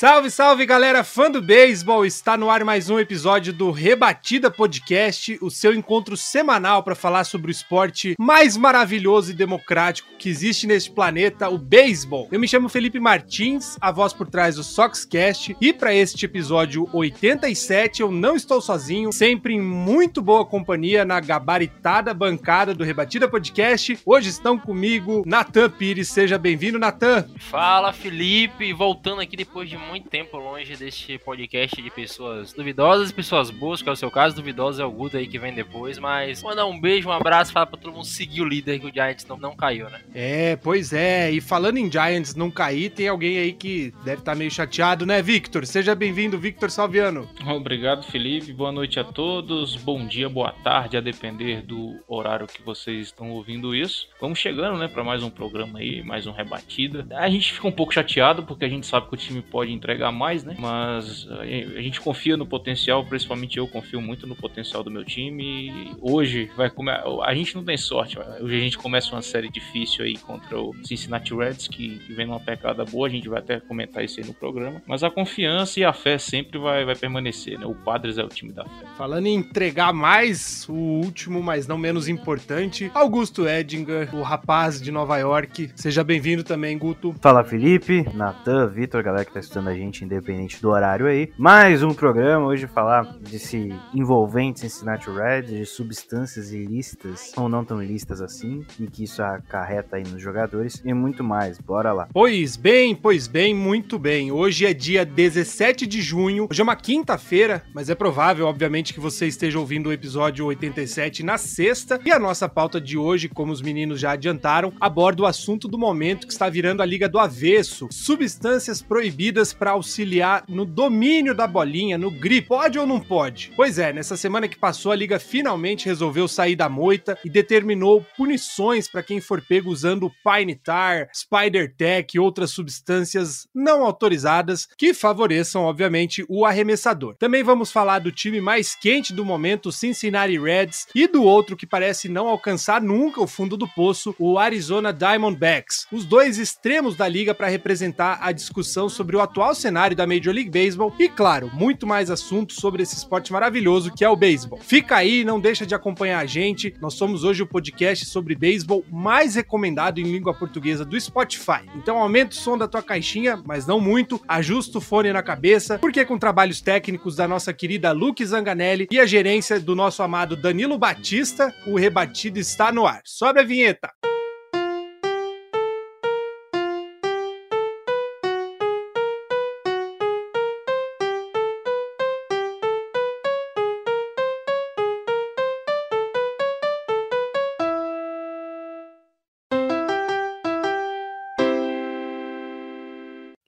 Salve, salve galera, fã do beisebol! Está no ar mais um episódio do Rebatida Podcast, o seu encontro semanal para falar sobre o esporte mais maravilhoso e democrático que existe neste planeta, o beisebol. Eu me chamo Felipe Martins, a voz por trás do Soxcast, e para este episódio 87 eu não estou sozinho, sempre em muito boa companhia na gabaritada bancada do Rebatida Podcast. Hoje estão comigo Natan Pires, seja bem-vindo, Natan. Fala Felipe, voltando aqui depois de muito tempo longe deste podcast de pessoas duvidosas, pessoas boas, que é o seu caso, duvidoso é o Guto aí que vem depois, mas mandar um beijo, um abraço, falar pra todo mundo seguir o líder que o Giants não, não caiu, né? É, pois é. E falando em Giants não cair, tem alguém aí que deve estar meio chateado, né, Victor? Seja bem-vindo, Victor Salviano. Obrigado, Felipe. Boa noite a todos. Bom dia, boa tarde, a depender do horário que vocês estão ouvindo isso. Vamos chegando, né, para mais um programa aí, mais um rebatida. A gente fica um pouco chateado porque a gente sabe que o time pode entregar mais, né? Mas eh, a gente confia no potencial, principalmente eu confio muito no potencial do meu time. E hoje vai comer. A gente não tem sorte. Hoje a gente começa uma série difícil aí contra o Cincinnati Reds, que, que vem numa pecada boa. A gente vai até comentar isso aí no programa. Mas a confiança e a fé sempre vai, vai permanecer, né? O Padres é o time da fé. Falando em entregar mais, o último, mas não menos importante, Augusto Edinger, o rapaz de Nova York. Seja bem-vindo também, Guto. Fala Felipe, Natan, Vitor, galera que tá estudando a gente, independente do horário aí. Mais um programa hoje falar desse envolvente Cincinnati Reds, de substâncias ilícitas ou não tão ilícitas assim, e que isso acarreta aí nos jogadores e muito mais. Bora lá. Pois bem, pois bem, muito bem. Hoje é dia 17 de junho, hoje é uma quinta-feira, mas é provável, obviamente, que você esteja ouvindo o episódio 87 na sexta. E a nossa pauta de hoje, como os meninos já adiantaram, aborda o assunto do momento que está virando a Liga do Avesso: substâncias proibidas para auxiliar no domínio da bolinha, no grip. Pode ou não pode? Pois é, nessa semana que passou, a Liga finalmente resolveu sair da moita e determinou punições para quem for pego usando Pine Tar, Spider Tech e outras substâncias não autorizadas que favoreçam, obviamente, o arremessador. Também vamos falar do time mais quente do momento, Cincinnati Reds, e do outro que parece não alcançar nunca o fundo do poço, o Arizona Diamondbacks. Os dois extremos da liga para representar a discussão sobre o atual cenário da Major League Baseball e, claro, muito mais assuntos sobre esse esporte maravilhoso que é o beisebol. Fica aí, não deixa de acompanhar a gente. Nós somos hoje o podcast sobre beisebol mais recomendado em língua portuguesa do Spotify. Então aumenta o som da tua caixinha, mas não muito, ajusta o fone na cabeça, porque com trabalhos técnicos da nossa querida Luke Zanganelli e a gerência do nosso amado Danilo Batista, o rebatido está no ar. Sobe a vinheta!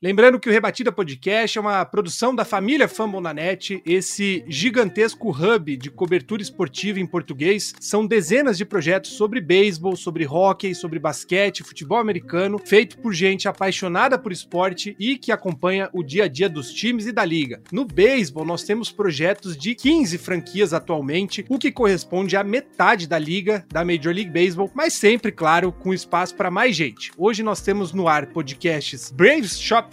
Lembrando que o Rebatida Podcast é uma produção da família Fumble na Net, esse gigantesco hub de cobertura esportiva em português. São dezenas de projetos sobre beisebol, sobre hockey, sobre basquete, futebol americano, feito por gente apaixonada por esporte e que acompanha o dia a dia dos times e da liga. No beisebol, nós temos projetos de 15 franquias atualmente, o que corresponde à metade da liga da Major League Baseball, mas sempre, claro, com espaço para mais gente. Hoje nós temos no ar podcasts Braves Shop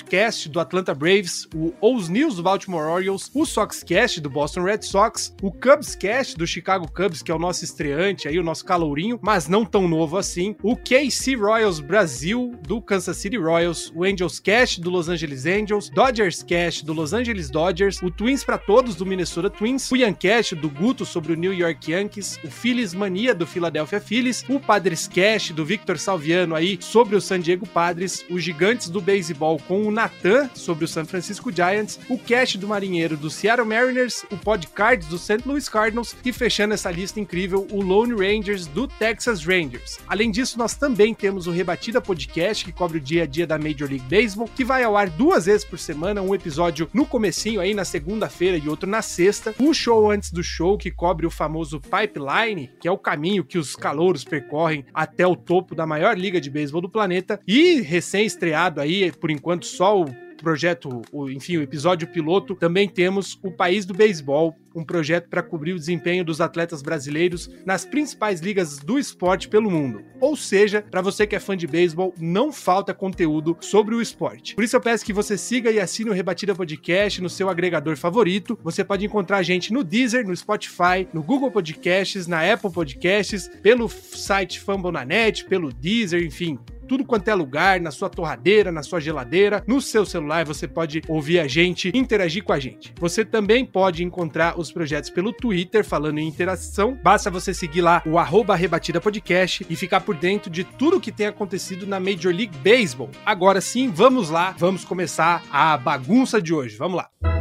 Do Atlanta Braves, o Os News do Baltimore Orioles, o Soxcast do Boston Red Sox, o Cubs Cast do Chicago Cubs, que é o nosso estreante aí, o nosso calourinho, mas não tão novo assim, o KC Royals Brasil do Kansas City Royals, o Angels Cast do Los Angeles Angels, Dodgers Cast do Los Angeles Dodgers, o Twins para todos do Minnesota Twins, o Yancast do Guto sobre o New York Yankees, o Phillies Mania do Philadelphia Phillies, o Padres Cast do Victor Salviano aí sobre o San Diego Padres, os Gigantes do Beisebol com o o Nathan sobre o San Francisco Giants, o cast do marinheiro do Seattle Mariners, o podcast do St. Louis Cardinals e fechando essa lista incrível, o Lone Rangers do Texas Rangers. Além disso, nós também temos o Rebatida Podcast, que cobre o dia a dia da Major League Baseball, que vai ao ar duas vezes por semana, um episódio no comecinho aí na segunda-feira e outro na sexta. O show antes do show, que cobre o famoso pipeline, que é o caminho que os calouros percorrem até o topo da maior liga de beisebol do planeta. E recém-estreado aí, por enquanto, só o projeto, o, enfim, o episódio piloto, também temos o País do Beisebol, um projeto para cobrir o desempenho dos atletas brasileiros nas principais ligas do esporte pelo mundo. Ou seja, para você que é fã de beisebol, não falta conteúdo sobre o esporte. Por isso eu peço que você siga e assine o Rebatida Podcast no seu agregador favorito. Você pode encontrar a gente no Deezer, no Spotify, no Google Podcasts, na Apple Podcasts, pelo site Fambonanet, pelo Deezer, enfim, tudo quanto é lugar, na sua torradeira, na sua geladeira, no seu celular, você pode ouvir a gente, interagir com a gente. Você também pode encontrar os projetos pelo Twitter, falando em interação. Basta você seguir lá o arroba Rebatida Podcast e ficar por dentro de tudo que tem acontecido na Major League Baseball. Agora sim, vamos lá, vamos começar a bagunça de hoje. Vamos lá.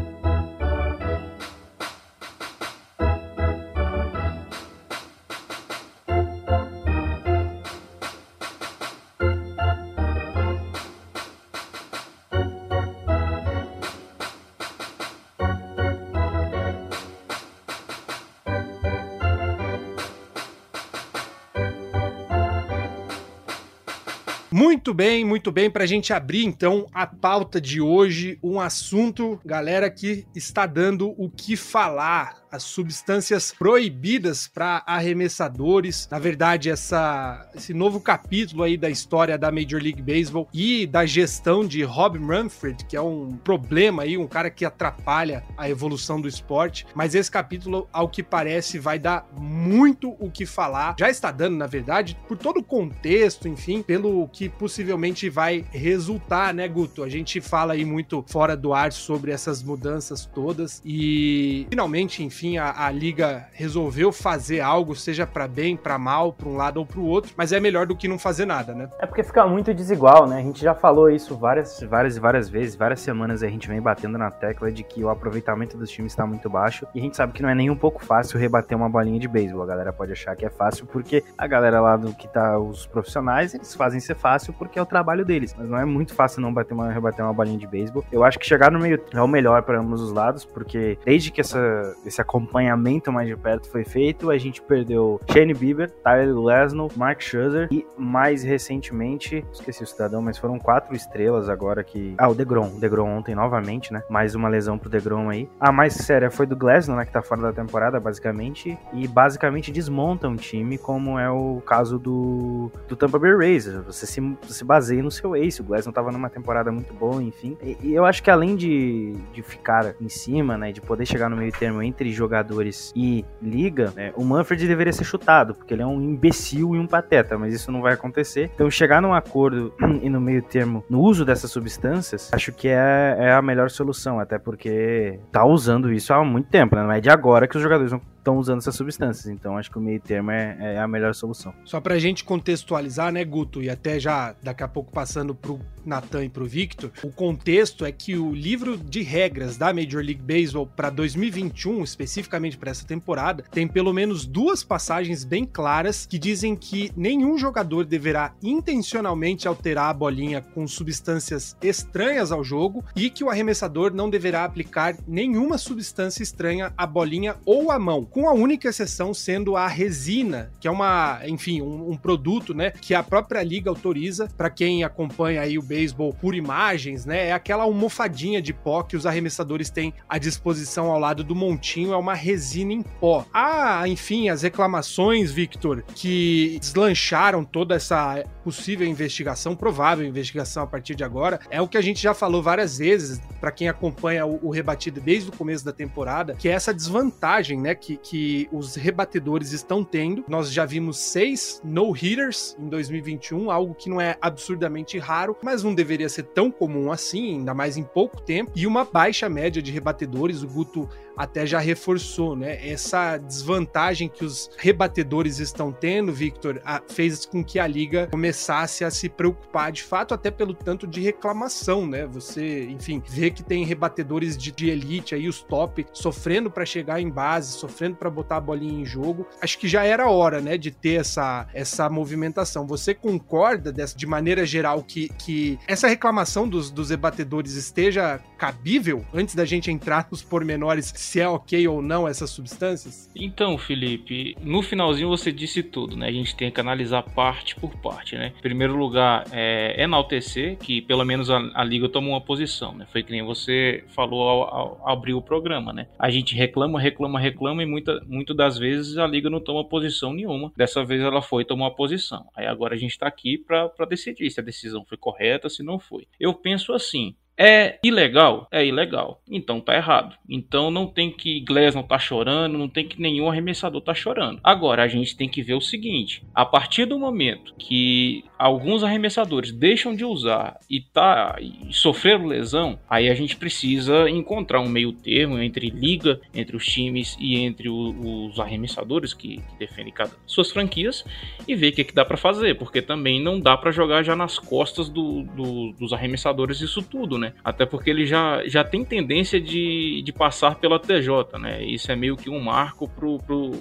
Muito bem, muito bem. Para a gente abrir então a pauta de hoje, um assunto, galera, que está dando o que falar as substâncias proibidas para arremessadores. Na verdade, essa, esse novo capítulo aí da história da Major League Baseball e da gestão de Rob Manfred, que é um problema aí, um cara que atrapalha a evolução do esporte. Mas esse capítulo, ao que parece, vai dar muito o que falar. Já está dando, na verdade, por todo o contexto, enfim, pelo que possivelmente vai resultar, né, Guto? A gente fala aí muito fora do ar sobre essas mudanças todas e finalmente, enfim, enfim, a, a liga resolveu fazer algo, seja para bem, para mal, para um lado ou para o outro, mas é melhor do que não fazer nada, né? É porque fica muito desigual, né? A gente já falou isso várias, várias e várias vezes, várias semanas a gente vem batendo na tecla de que o aproveitamento dos times está muito baixo e a gente sabe que não é nem um pouco fácil rebater uma bolinha de beisebol. A galera pode achar que é fácil porque a galera lá do que tá os profissionais, eles fazem ser fácil porque é o trabalho deles, mas não é muito fácil não bater uma, rebater uma bolinha de beisebol. Eu acho que chegar no meio é o melhor para ambos os lados, porque desde que essa, esse acompanhamento mais de perto foi feito, a gente perdeu Shane Bieber, Tyler Lesno, Mark Scherzer e mais recentemente, esqueci o cidadão, mas foram quatro estrelas agora que... Ah, o DeGrom. DeGrom ontem novamente, né? Mais uma lesão pro DeGrom aí. A mais séria foi do Glasnow, né? Que tá fora da temporada, basicamente. E basicamente desmonta um time, como é o caso do, do Tampa Bay Rays. Você se, se baseia no seu ace. O Glasnow tava numa temporada muito boa, enfim. E, e eu acho que além de, de ficar em cima, né? De poder chegar no meio termo entre jogadores e liga, né, o Manfred deveria ser chutado, porque ele é um imbecil e um pateta, mas isso não vai acontecer. Então, chegar num acordo e no meio termo no uso dessas substâncias, acho que é, é a melhor solução, até porque tá usando isso há muito tempo, né? Não é de agora que os jogadores vão estão usando essas substâncias. Então acho que o meio termo é, é, a melhor solução. Só pra gente contextualizar, né, Guto, e até já daqui a pouco passando pro Natan e pro Victor, o contexto é que o livro de regras da Major League Baseball para 2021, especificamente para essa temporada, tem pelo menos duas passagens bem claras que dizem que nenhum jogador deverá intencionalmente alterar a bolinha com substâncias estranhas ao jogo e que o arremessador não deverá aplicar nenhuma substância estranha à bolinha ou à mão com a única exceção sendo a resina, que é uma, enfim, um, um produto, né, que a própria liga autoriza para quem acompanha aí o beisebol por imagens, né, é aquela almofadinha de pó que os arremessadores têm à disposição ao lado do montinho, é uma resina em pó. Ah, enfim, as reclamações, Victor, que deslancharam toda essa possível investigação, provável investigação a partir de agora, é o que a gente já falou várias vezes para quem acompanha o, o rebatido desde o começo da temporada, que é essa desvantagem, né, que, que os rebatedores estão tendo. Nós já vimos seis no-hitters em 2021, algo que não é absurdamente raro, mas não deveria ser tão comum assim, ainda mais em pouco tempo, e uma baixa média de rebatedores. O Guto até já reforçou, né? Essa desvantagem que os rebatedores estão tendo, Victor, a, fez com que a liga começasse a se preocupar de fato, até pelo tanto de reclamação, né? Você, enfim, vê que tem rebatedores de, de elite aí, os top, sofrendo para chegar em base, sofrendo para botar a bolinha em jogo. Acho que já era hora, né, de ter essa, essa movimentação. Você concorda dessa, de maneira geral que, que essa reclamação dos, dos rebatedores esteja cabível antes da gente entrar nos pormenores se é ok ou não essas substâncias? Então, Felipe, no finalzinho você disse tudo, né? A gente tem que analisar parte por parte, né? Em primeiro lugar, é enaltecer que pelo menos a, a liga tomou uma posição, né? Foi que nem você falou ao, ao, abrir o programa, né? A gente reclama, reclama, reclama e muita, muito das vezes a liga não toma posição nenhuma. Dessa vez ela foi tomar posição. Aí agora a gente está aqui para decidir se a decisão foi correta, se não foi. Eu penso assim, é ilegal? É ilegal. Então tá errado. Então não tem que Glass não tá chorando, não tem que nenhum arremessador tá chorando. Agora a gente tem que ver o seguinte: a partir do momento que alguns arremessadores deixam de usar e tá e sofreram lesão, aí a gente precisa encontrar um meio termo entre liga, entre os times e entre o, os arremessadores que, que, defendem cada suas franquias e ver o que, que dá para fazer, porque também não dá para jogar já nas costas do, do, dos arremessadores isso tudo, né? Até porque ele já, já tem tendência de, de passar pela TJ, né? Isso é meio que um marco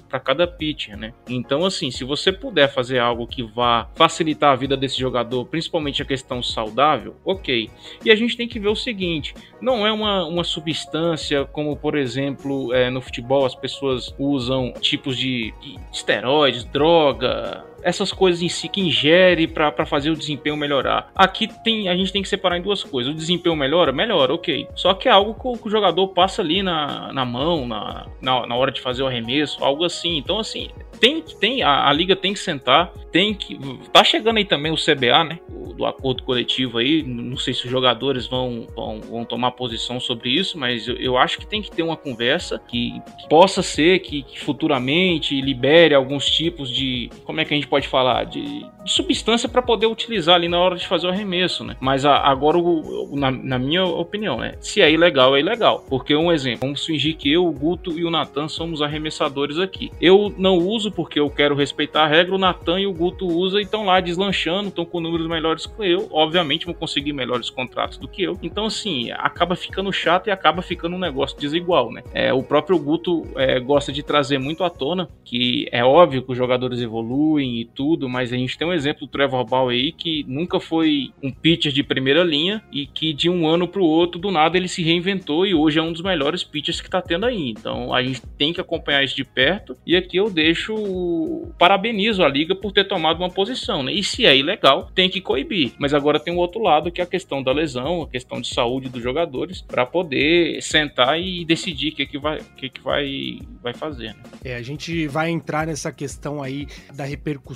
para cada pitcher, né? Então, assim, se você puder fazer algo que vá facilitar a vida desse jogador, principalmente a questão saudável, ok. E a gente tem que ver o seguinte: não é uma, uma substância como, por exemplo, é, no futebol as pessoas usam tipos de, de esteroides, droga, essas coisas em si que ingere para fazer o desempenho melhorar. Aqui tem a gente tem que separar em duas coisas. O desempenho melhora? Melhora, ok. Só que é algo que o, que o jogador passa ali na, na mão, na, na, na, hora de fazer o arremesso, algo assim. Então, assim, tem, tem a, a, liga tem que sentar, tem que. Tá chegando aí também o CBA, né? O, do acordo coletivo aí. Não sei se os jogadores vão, vão, vão tomar posição sobre isso, mas eu, eu, acho que tem que ter uma conversa que, que possa ser que, que futuramente libere alguns tipos de. Como é que a gente pode falar? De, de substância para poder utilizar ali na hora de fazer o arremesso, né? Mas a, agora, o, na, na, minha opinião, né? Se é ilegal, é ilegal. Porque um exemplo, vamos fingir que eu, o Guto e o Natan somos arremessadores aqui. Eu não uso porque eu quero respeitar a regra, o Natan e o Guto usam e estão lá deslanchando, estão com números melhores que eu. Obviamente vão conseguir melhores contratos do que eu. Então, assim, acaba ficando chato e acaba ficando um negócio desigual, né? É, o próprio Guto é, gosta de trazer muito à tona que é óbvio que os jogadores evoluem e tudo, mas a gente tem um exemplo do Trevor Ball aí que nunca foi um pitcher de primeira linha e que de um ano para o outro, do nada, ele se reinventou e hoje é um dos melhores pitchers que está tendo aí. Então a gente tem que acompanhar isso de perto e aqui eu deixo parabenizo a liga por ter tomado uma posição, né? E se é ilegal, tem que coibir. Mas agora tem o outro lado que é a questão da lesão, a questão de saúde dos jogadores para poder sentar e decidir o que, que vai que, que vai vai fazer. Né? É, a gente vai entrar nessa questão aí da repercussão,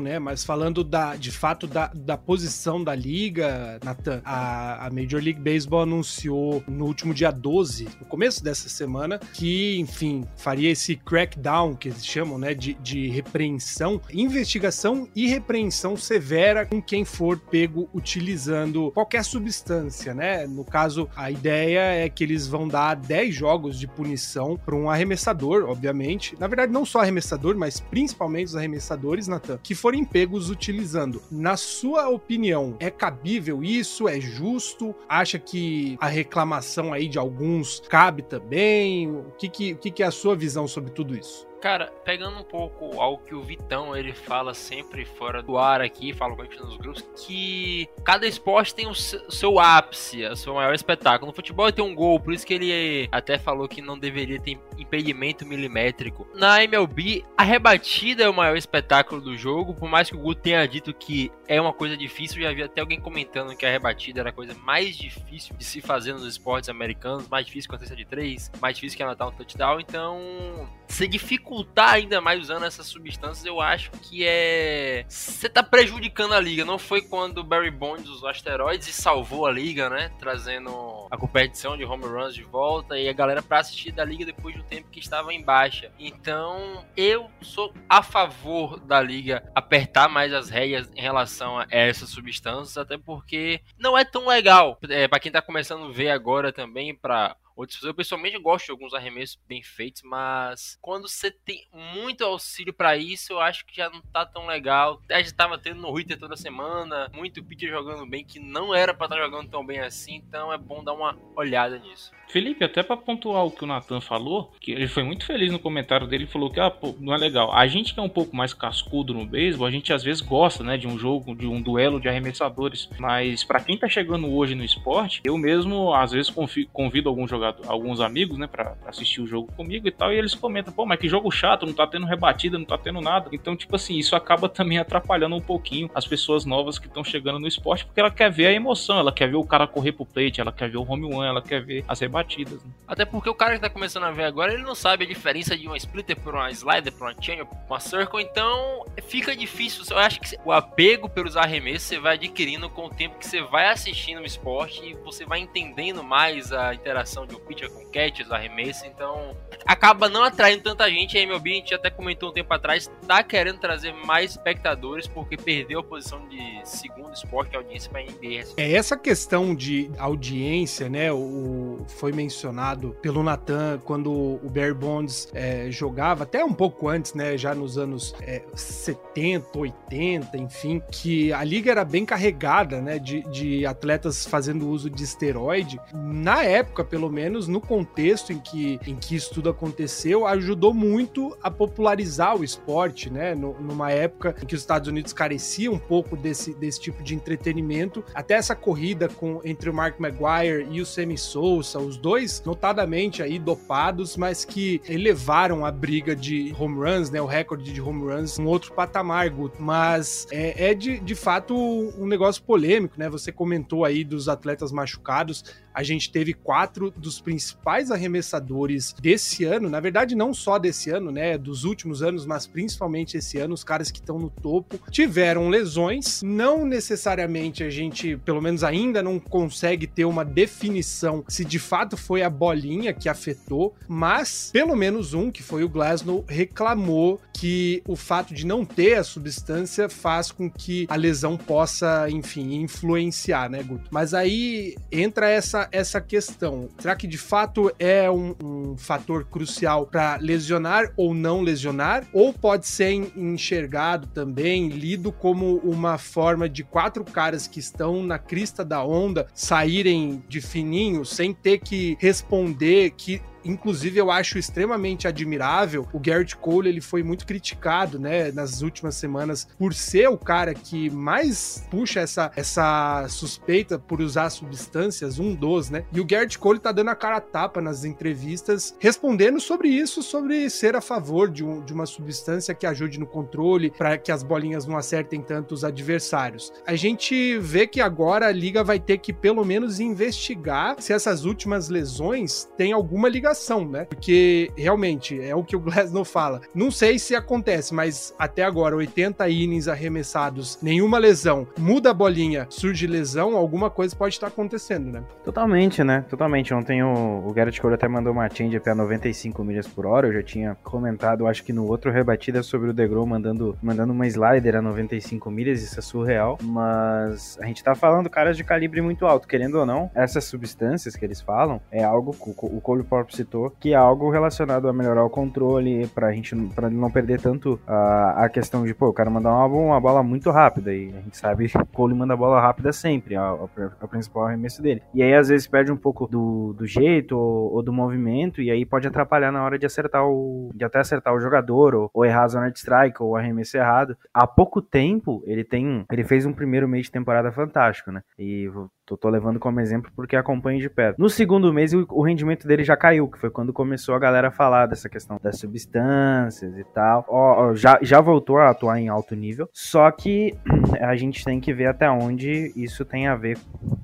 né? Mas falando da, de fato da, da posição da liga, Nathan, a, a Major League Baseball anunciou no último dia 12, no começo dessa semana, que, enfim, faria esse crackdown que eles chamam, né? De, de repreensão, investigação e repreensão severa com quem for pego utilizando qualquer substância, né? No caso, a ideia é que eles vão dar 10 jogos de punição para um arremessador, obviamente. Na verdade, não só arremessador, mas principalmente os arremessadores, Nathan, que forem pegos utilizando. Na sua opinião, é cabível isso? É justo? Acha que a reclamação aí de alguns cabe também? O que, que, que é a sua visão sobre tudo isso? Cara, pegando um pouco ao que o Vitão ele fala sempre fora do ar aqui, fala com a gente nos grupos, que cada esporte tem o seu ápice, o seu maior espetáculo. No futebol tem um gol, por isso que ele até falou que não deveria ter impedimento milimétrico. Na MLB, a rebatida é o maior espetáculo do jogo, por mais que o Guto tenha dito que é uma coisa difícil, já vi até alguém comentando que a rebatida era a coisa mais difícil de se fazer nos esportes americanos, mais difícil que a de três, mais difícil que anotar um touchdown, então se dificultar ainda mais usando essas substâncias, eu acho que é. Você tá prejudicando a liga. Não foi quando o Barry Bonds usou asteroides e salvou a liga, né? Trazendo a competição de home runs de volta e a galera pra assistir da liga depois do tempo que estava em baixa. Então, eu sou a favor da liga apertar mais as regras em relação a essas substâncias, até porque não é tão legal. É, para quem tá começando a ver agora também, para pessoas. Eu pessoalmente gosto de alguns arremessos bem feitos, mas quando você tem muito auxílio para isso, eu acho que já não tá tão legal. A gente tava tendo no Twitter toda semana, muito pitcher jogando bem, que não era para estar tá jogando tão bem assim, então é bom dar uma olhada nisso. Felipe, até para pontuar o que o Nathan falou, que ele foi muito feliz no comentário dele, falou que ah, pô, não é legal. A gente que é um pouco mais cascudo no beisebol, a gente às vezes gosta, né, de um jogo, de um duelo de arremessadores, mas para quem tá chegando hoje no esporte, eu mesmo às vezes convido alguns jogadores, alguns amigos, né, para assistir o jogo comigo e tal, e eles comentam, pô, mas que jogo chato, não tá tendo rebatida, não tá tendo nada. Então, tipo assim, isso acaba também atrapalhando um pouquinho as pessoas novas que estão chegando no esporte, porque ela quer ver a emoção, ela quer ver o cara correr pro plate, ela quer ver o home run, ela quer ver as rebatidas. Né? Até porque o cara que tá começando a ver agora, ele não sabe a diferença de uma splitter por uma slider, por uma chain, por uma circle, então fica difícil. Eu acho que o apego pelos arremessos você vai adquirindo com o tempo que você vai assistindo o esporte e você vai entendendo mais a interação de um pitcher com catch, os arremessos, então acaba não atraindo tanta gente. A MLB, a gente até comentou um tempo atrás, tá querendo trazer mais espectadores porque perdeu a posição de segundo esporte de audiência para NBA. É essa questão de audiência, né? O, foi mencionado pelo Nathan quando o Barry Bonds é, jogava, até um pouco antes, né? Já nos anos é, 70, 80, enfim, que a liga era bem carregada, né? De, de atletas fazendo uso de esteroide. Na época, pelo menos, no contexto em que, em que isso tudo aconteceu, ajudou muito a popularizar o esporte, né? Numa época em que os Estados Unidos careciam um pouco desse, desse tipo de entretenimento. Até essa corrida com, entre o Mark Maguire e o Sammy Sousa, os dois notadamente aí dopados, mas que elevaram a briga de home runs, né? O recorde de home runs um outro patamar, Guto. Mas é, é de, de fato um negócio polêmico, né? Você comentou aí dos atletas machucados a gente teve quatro dos principais arremessadores desse ano, na verdade não só desse ano, né, dos últimos anos, mas principalmente esse ano, os caras que estão no topo tiveram lesões, não necessariamente a gente, pelo menos ainda não consegue ter uma definição se de fato foi a bolinha que afetou, mas pelo menos um, que foi o Glasnow, reclamou que o fato de não ter a substância faz com que a lesão possa, enfim, influenciar, né, Guto? Mas aí entra essa essa, questão. Será que de fato é um, um fator crucial para lesionar ou não lesionar? Ou pode ser enxergado também, lido como uma forma de quatro caras que estão na crista da onda saírem de fininho sem ter que responder que Inclusive, eu acho extremamente admirável. O Garrett Cole, ele foi muito criticado, né, nas últimas semanas por ser o cara que mais puxa essa, essa suspeita por usar substâncias, um dos, né? E o Garrett Cole tá dando a cara a tapa nas entrevistas, respondendo sobre isso, sobre ser a favor de, um, de uma substância que ajude no controle, para que as bolinhas não acertem tanto os adversários. A gente vê que agora a liga vai ter que pelo menos investigar se essas últimas lesões têm alguma ligação né? Porque realmente é o que o Glasnow fala. Não sei se acontece, mas até agora 80 innings arremessados, nenhuma lesão. Muda a bolinha, surge lesão, alguma coisa pode estar acontecendo, né? Totalmente, né? Totalmente. Ontem o, o Garrett Cole até mandou uma change a 95 milhas por hora. Eu já tinha comentado, acho que no outro rebatida sobre o DeGrom mandando, mandando uma slider a 95 milhas, isso é surreal. Mas a gente tá falando caras de calibre muito alto, querendo ou não, essas substâncias que eles falam é algo que o Cole Pop citou, que é algo relacionado a melhorar o controle, pra gente pra não perder tanto a, a questão de, pô, o cara mandar uma, uma bola muito rápida, e a gente sabe que o Cole manda bola rápida sempre, é o, o principal arremesso dele. E aí, às vezes, perde um pouco do, do jeito ou, ou, do movimento, e aí pode atrapalhar na hora de acertar o. de até acertar o jogador, ou, ou errar a zona de strike, ou arremesso errado. Há pouco tempo, ele tem. Ele fez um primeiro mês de temporada fantástico, né? E Tô, tô, levando como exemplo porque acompanho de perto. No segundo mês, o, o, rendimento dele já caiu, que foi quando começou a galera a falar dessa questão das substâncias e tal. Ó, ó, já, já voltou a atuar em alto nível, só que a gente tem que ver até onde isso tem a ver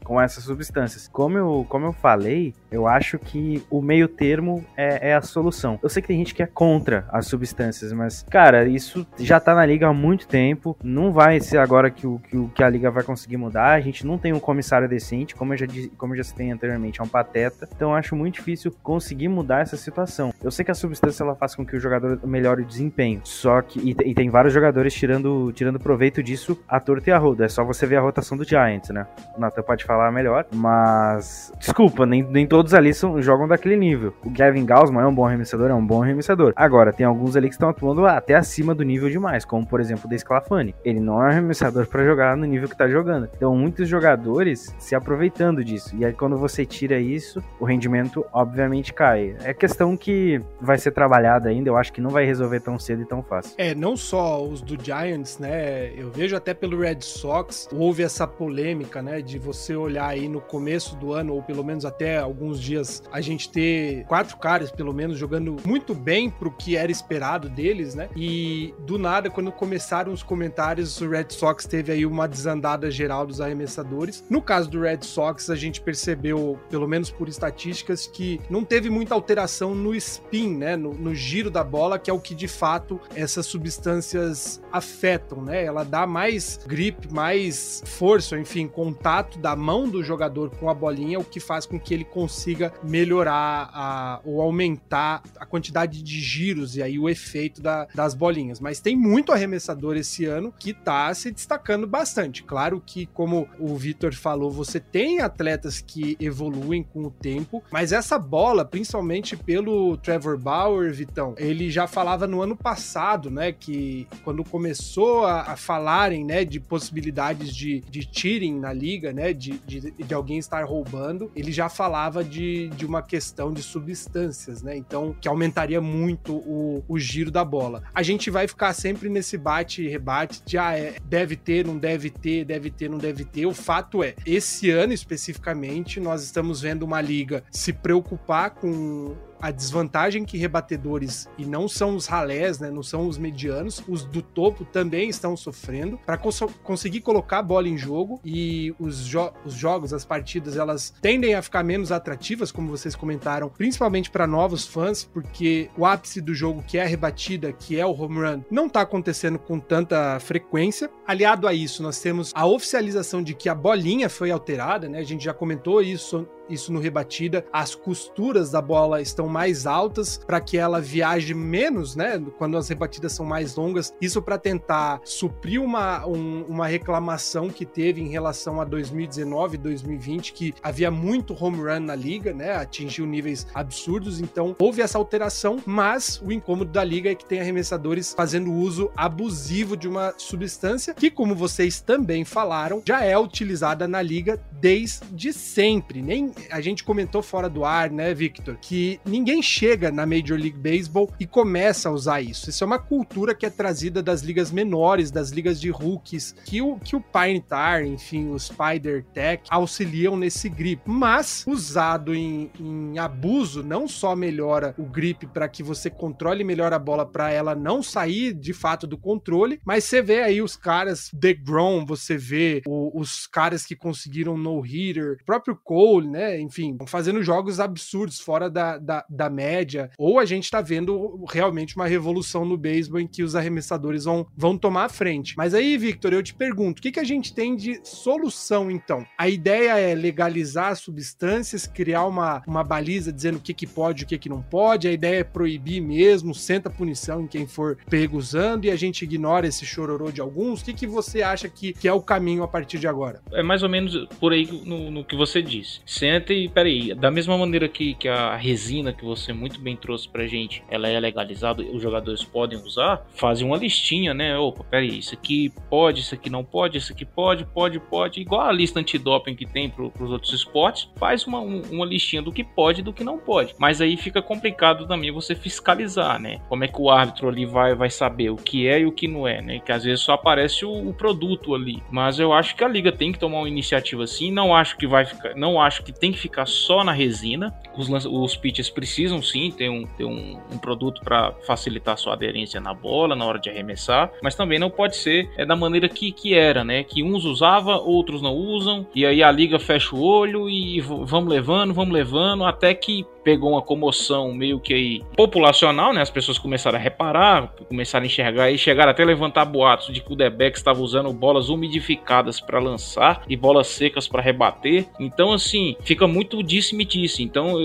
com essas substâncias. Como eu, como eu falei, eu acho que o meio termo é, é a solução. Eu sei que tem gente que é contra as substâncias, mas, cara, isso já tá na liga há muito tempo. Não vai ser agora que, o, que, o, que a liga vai conseguir mudar. A gente não tem um comissário decente, como eu já, como eu já citei anteriormente, é um pateta. Então acho muito difícil conseguir mudar essa situação. Eu sei que a substância ela faz com que o jogador melhore o desempenho, só que e, e tem vários jogadores tirando, tirando proveito disso à torta e a roda. É só você ver a rotação do Giants, né? O Nathan pode falar melhor, mas desculpa, nem, nem todos ali são, jogam daquele nível. O Gavin Gaussman é um bom arremessador, é um bom arremessador. Agora, tem alguns ali que estão atuando até acima do nível demais, como por exemplo o Desclafani. Ele não é um arremessador para jogar no nível que tá jogando. Então, muitos jogadores se aproveitando disso. E aí, quando você tira isso, o rendimento obviamente cai. É questão que vai ser trabalhada ainda, eu acho que não vai resolver tão cedo e tão fácil. É, não só os do Giants, né? Eu vejo até pelo Red Sox, houve essa polêmica, né? De você olhar aí no começo do ano, ou pelo menos até alguns dias, a gente ter quatro caras, pelo menos, jogando muito bem pro que era esperado deles, né? E do nada, quando começaram os comentários, o Red Sox teve aí uma desandada geral dos arremessadores. No caso do Red Sox, a gente percebeu, pelo menos por estatísticas, que não teve muita alteração no spin, né? No, no giro da bola, que é o que de fato essas substâncias afetam, né? Ela dá mais grip, mais força, enfim, contato da mão do jogador com a bolinha, o que faz com que ele consiga melhorar a, ou aumentar a quantidade de giros e aí o efeito da, das bolinhas. Mas tem muito arremessador esse ano que tá se destacando bastante. Claro que, como o Vitor falou, você tem atletas que evoluem com o tempo, mas essa bola, principalmente pelo Trevor Bauer, Vitão, ele já falava no ano passado, né, que quando começou a, a falarem, né, de possibilidades de, de cheating na liga, né, de, de, de, alguém estar roubando, ele já falava de, de uma questão de substâncias, né, então que aumentaria muito o, o giro da bola. A gente vai ficar sempre nesse bate e rebate de, ah, é, deve ter, não deve ter, deve ter, não deve ter. O fato é, esse ano especificamente, nós estamos vendo uma liga se preocupar com a desvantagem que rebatedores, e não são os ralés, né, não são os medianos, os do topo também estão sofrendo para cons conseguir colocar a bola em jogo e os, jo os jogos, as partidas, elas tendem a ficar menos atrativas, como vocês comentaram, principalmente para novos fãs, porque o ápice do jogo, que é a rebatida, que é o home run, não tá acontecendo com tanta frequência. Aliado a isso, nós temos a oficialização de que a bolinha foi alterada, né? A gente já comentou isso isso no rebatida. As costuras da bola estão mais altas para que ela viaje menos, né? Quando as rebatidas são mais longas. Isso para tentar suprir uma, um, uma reclamação que teve em relação a 2019 e 2020, que havia muito home run na liga, né? Atingiu níveis absurdos. Então houve essa alteração, mas o incômodo da liga é que tem arremessadores fazendo uso abusivo de uma substância que, como vocês também falaram, já é utilizada na liga desde sempre. Nem a gente comentou fora do ar, né, Victor, que ninguém chega na Major League Baseball e começa a usar isso. Isso é uma cultura que é trazida das ligas menores, das ligas de rookies, que o, que o Pine Tar, enfim, o Spider Tech auxiliam nesse grip. Mas, usado em, em abuso, não só melhora o grip para que você controle melhor a bola para ela não sair de fato do controle, mas você vê aí os caras, The Grom, você vê o, os caras que conseguiram no-hitter, próprio Cole, né? Né? Enfim, fazendo jogos absurdos, fora da, da, da média. Ou a gente tá vendo realmente uma revolução no beisebol em que os arremessadores vão, vão tomar a frente. Mas aí, Victor, eu te pergunto, o que, que a gente tem de solução, então? A ideia é legalizar substâncias, criar uma, uma baliza dizendo o que, que pode e o que, que não pode. A ideia é proibir mesmo, senta punição em quem for pego usando e a gente ignora esse chororô de alguns. O que, que você acha que, que é o caminho a partir de agora? É mais ou menos por aí no, no que você disse. Senta e peraí, da mesma maneira que, que a resina que você muito bem trouxe pra gente, ela é legalizada, os jogadores podem usar, fazem uma listinha, né? Opa, peraí, isso aqui pode, isso aqui não pode, isso aqui pode, pode, pode, igual a lista antidoping que tem pro, pros outros esportes, faz uma, uma listinha do que pode e do que não pode. Mas aí fica complicado também você fiscalizar, né? Como é que o árbitro ali vai, vai saber o que é e o que não é, né? Que às vezes só aparece o, o produto ali. Mas eu acho que a liga tem que tomar uma iniciativa assim, não acho que vai ficar, não acho que tem que ficar só na resina. Os, os pitchers precisam sim ter um, ter um, um produto para facilitar sua aderência na bola na hora de arremessar, mas também não pode ser é, da maneira que, que era, né? Que uns usava, outros não usam, e aí a liga fecha o olho e vamos levando, vamos levando, até que pegou uma comoção meio que aí populacional, né? As pessoas começaram a reparar, começaram a enxergar e chegaram até a levantar boatos de que o Debeck estava usando bolas umidificadas para lançar e bolas secas para rebater. Então, assim, fica muito disse-me-disse. Então,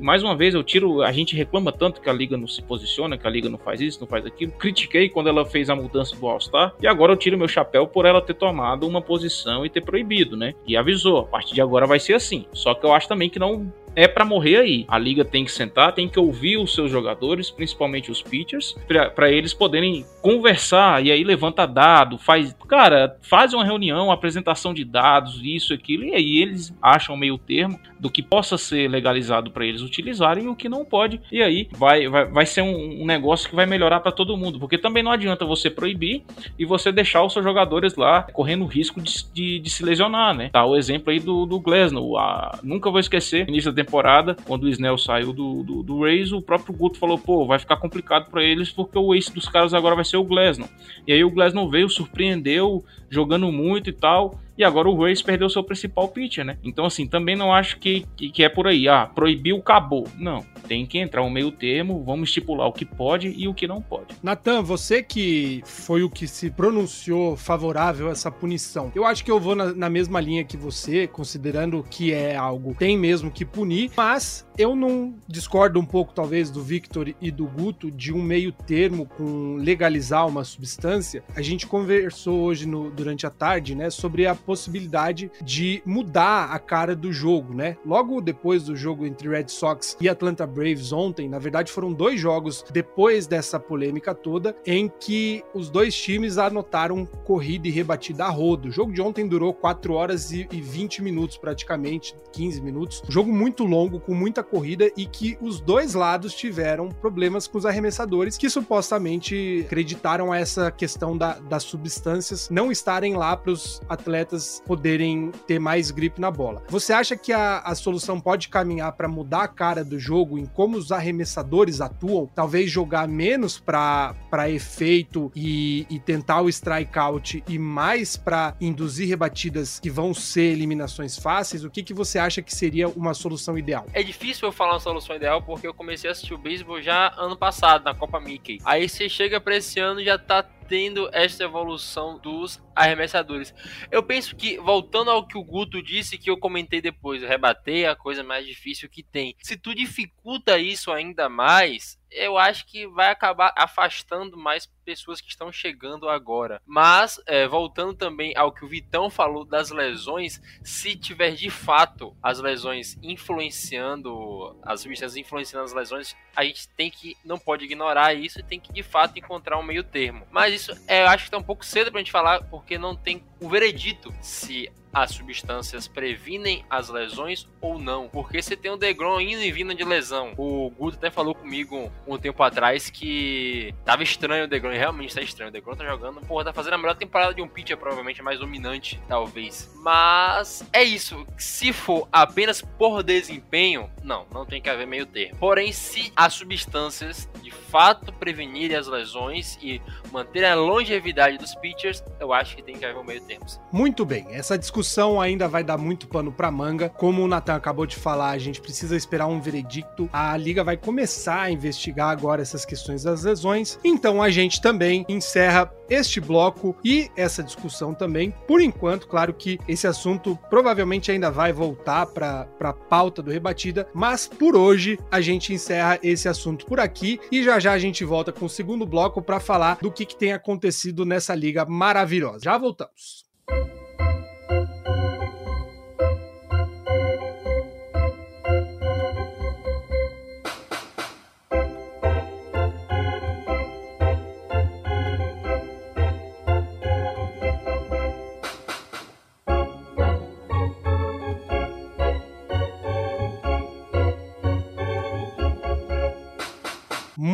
mais uma vez, eu tiro. A gente reclama tanto que a liga não se posiciona, que a liga não faz isso, não faz aquilo. Critiquei quando ela fez a mudança do All-Star. E agora eu tiro meu chapéu por ela ter tomado uma posição e ter proibido, né? E avisou: a partir de agora vai ser assim. Só que eu acho também que não é para morrer aí. A liga tem que sentar, tem que ouvir os seus jogadores, principalmente os pitchers, para eles poderem conversar e aí levanta dado, faz, cara, faz uma reunião, apresentação de dados, isso, aquilo, e aí eles acham meio termo do que possa ser legalizado para eles utilizarem e o que não pode. E aí vai, vai, vai ser um, um negócio que vai melhorar para todo mundo, porque também não adianta você proibir e você deixar os seus jogadores lá correndo risco de, de, de se lesionar, né? Tá o exemplo aí do, do Glasnow, a, nunca vou esquecer, início da temporada, quando o Snell saiu do, do, do Rays, o próprio Guto falou, pô, vai ficar complicado para eles porque o ace dos caras agora vai ser o Glasnow. E aí o Glasnow veio, surpreendeu, jogando muito e tal, e agora o Rays perdeu seu principal pitcher, né? Então, assim, também não acho que, que, que, é por aí. Ah, proibiu, acabou. Não. Tem que entrar um meio termo, vamos estipular o que pode e o que não pode. Natan, você que foi o que se pronunciou favorável a essa punição, eu acho que eu vou na, na mesma linha que você, considerando que é algo tem mesmo que punir, mas eu não discordo um pouco, talvez, do Victor e do Guto de um meio termo com legalizar uma substância. A gente conversou hoje no, durante a tarde, né, sobre a possibilidade de mudar a cara do jogo, né? Logo depois do jogo entre Red Sox e Atlanta Braves ontem, na verdade foram dois jogos depois dessa polêmica toda em que os dois times anotaram corrida e rebatida a rodo. O jogo de ontem durou 4 horas e 20 minutos praticamente, 15 minutos. jogo muito longo, com muita corrida e que os dois lados tiveram problemas com os arremessadores que supostamente acreditaram a essa questão da, das substâncias não estarem lá para os atletas poderem ter mais grip na bola. Você acha que a, a solução pode caminhar para mudar a cara do jogo em como os arremessadores atuam? Talvez jogar menos para efeito e, e tentar o strikeout e mais para induzir rebatidas que vão ser eliminações fáceis? O que, que você acha que seria uma solução ideal? É difícil eu falar uma solução ideal porque eu comecei a assistir o beisebol já ano passado, na Copa Mickey. Aí você chega para esse ano e já tá tendo essa evolução dos arremessadores. Eu penso que, voltando ao que o Guto disse, que eu comentei depois, eu rebatei a coisa mais difícil que tem. Se tu dificulta isso ainda mais, eu acho que vai acabar afastando mais pessoas que estão chegando agora. Mas, é, voltando também ao que o Vitão falou das lesões, se tiver de fato as lesões influenciando, as substâncias influenciando as lesões, a gente tem que, não pode ignorar isso e tem que de fato encontrar um meio termo. Mas isso é, eu acho que está um pouco cedo pra gente falar, porque não tem o veredito se as substâncias previnem as lesões ou não. Porque você tem o Degrom indo e vindo de lesão. O Guto até falou comigo um tempo atrás que tava estranho o Degrom, realmente tá estranho. O Degrom tá jogando, porra, tá fazendo a melhor temporada de um pitcher, provavelmente mais dominante, talvez. Mas é isso. Se for apenas por desempenho, não, não tem que haver meio termo. Porém, se as substâncias de fato prevenirem as lesões e manter a longevidade dos pitchers, eu acho que tem que haver um meio termo. Muito bem, essa discussão ainda vai dar muito pano para manga. Como o Nathan acabou de falar, a gente precisa esperar um veredicto. A liga vai começar a investigar agora essas questões das lesões. Então a gente também encerra este bloco e essa discussão também. Por enquanto, claro que esse assunto provavelmente ainda vai voltar para a pauta do Rebatida, mas por hoje a gente encerra esse assunto por aqui e já já a gente volta com o segundo bloco para falar do que, que tem acontecido nessa liga maravilhosa. Já voltamos.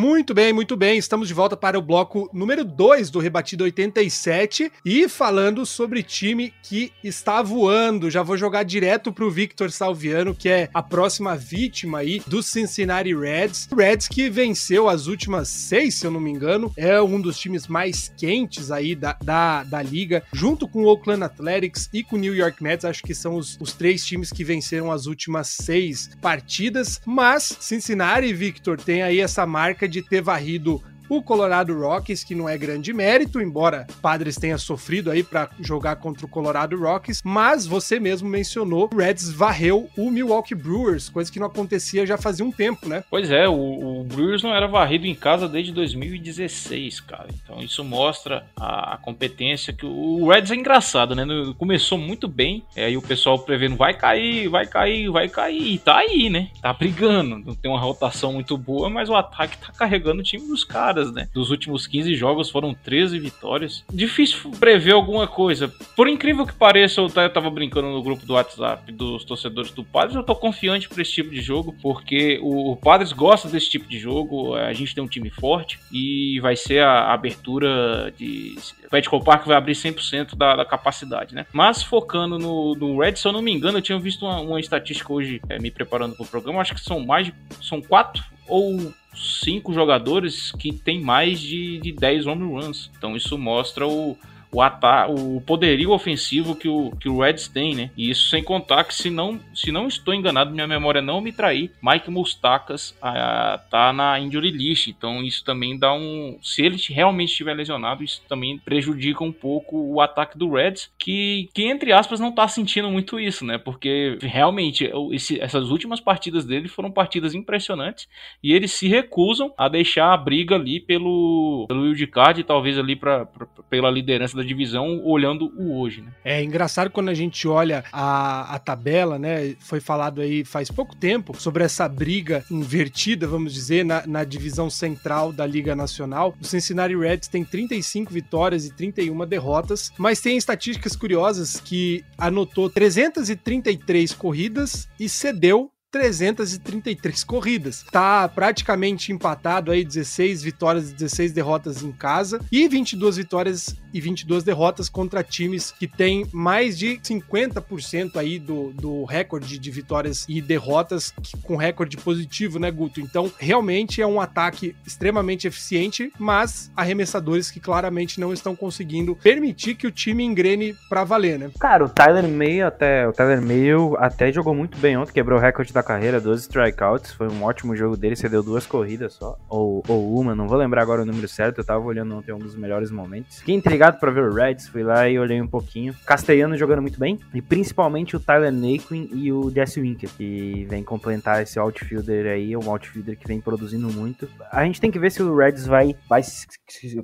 Muito bem, muito bem. Estamos de volta para o bloco número 2 do Rebatido 87 e falando sobre time que está voando. Já vou jogar direto para o Victor Salviano, que é a próxima vítima aí do Cincinnati Reds. Reds que venceu as últimas seis, se eu não me engano, é um dos times mais quentes aí da, da, da liga, junto com o Oakland Athletics e com o New York Mets. Acho que são os, os três times que venceram as últimas seis partidas. Mas Cincinnati, Victor, tem aí essa marca de ter varrido o Colorado Rockies, que não é grande mérito, embora Padres tenha sofrido aí para jogar contra o Colorado Rockies, mas você mesmo mencionou, o Reds varreu o Milwaukee Brewers, coisa que não acontecia já fazia um tempo, né? Pois é, o, o Brewers não era varrido em casa desde 2016, cara. Então isso mostra a, a competência que o, o Reds é engraçado, né? Começou muito bem, aí o pessoal prevendo vai cair, vai cair, vai cair, e tá aí, né? Tá brigando, não tem uma rotação muito boa, mas o ataque tá carregando o time dos caras, né? Dos últimos 15 jogos foram 13 vitórias. Difícil prever alguma coisa. Por incrível que pareça, eu tava brincando no grupo do WhatsApp dos torcedores do Padres, eu tô confiante pra esse tipo de jogo, porque o, Padres gosta desse tipo de jogo, a gente tem um time forte e vai ser a abertura de Petco Park vai abrir 100% da, da, capacidade, né? Mas focando no, no Red, se eu não me engano, eu tinha visto uma, uma estatística hoje, é, me preparando para o programa, acho que são mais de, são quatro ou cinco jogadores que tem mais de, de 10 home runs. Então isso mostra o, o, o poderio ofensivo que o, que o Reds tem, né? E isso sem contar que, se não, se não estou enganado, minha memória não me trair, Mike Mustakas ah, tá na injury list. Então isso também dá um. Se ele realmente estiver lesionado, isso também prejudica um pouco o ataque do Reds, que, que entre aspas, não tá sentindo muito isso, né? Porque realmente esse, essas últimas partidas dele foram partidas impressionantes e eles se recusam a deixar a briga ali pelo, pelo wildcard, talvez ali pra, pra, pela liderança da divisão olhando o hoje, né? É engraçado quando a gente olha a, a tabela, né? Foi falado aí faz pouco tempo sobre essa briga invertida, vamos dizer, na, na divisão central da Liga Nacional. O Cincinnati Reds tem 35 vitórias e 31 derrotas, mas tem estatísticas curiosas que anotou 333 corridas e cedeu 333 corridas. Tá praticamente empatado aí 16 vitórias e 16 derrotas em casa e 22 vitórias e 22 derrotas contra times que têm mais de 50% aí do, do recorde de vitórias e derrotas com recorde positivo, né, Guto? Então, realmente é um ataque extremamente eficiente, mas arremessadores que claramente não estão conseguindo permitir que o time engrene para valer, né? Cara, o Tyler May até o Tyler May até jogou muito bem ontem, quebrou o recorde da carreira, 12 strikeouts, foi um ótimo jogo dele, cedeu duas corridas só, ou, ou uma, não vou lembrar agora o número certo, eu tava olhando ontem um dos melhores momentos. Fiquei intrigado para ver o Reds, fui lá e olhei um pouquinho. Castellano jogando muito bem, e principalmente o Tyler Naquin e o Jesse Winker, que vem complementar esse outfielder aí, um outfielder que vem produzindo muito. A gente tem que ver se o Reds vai, vai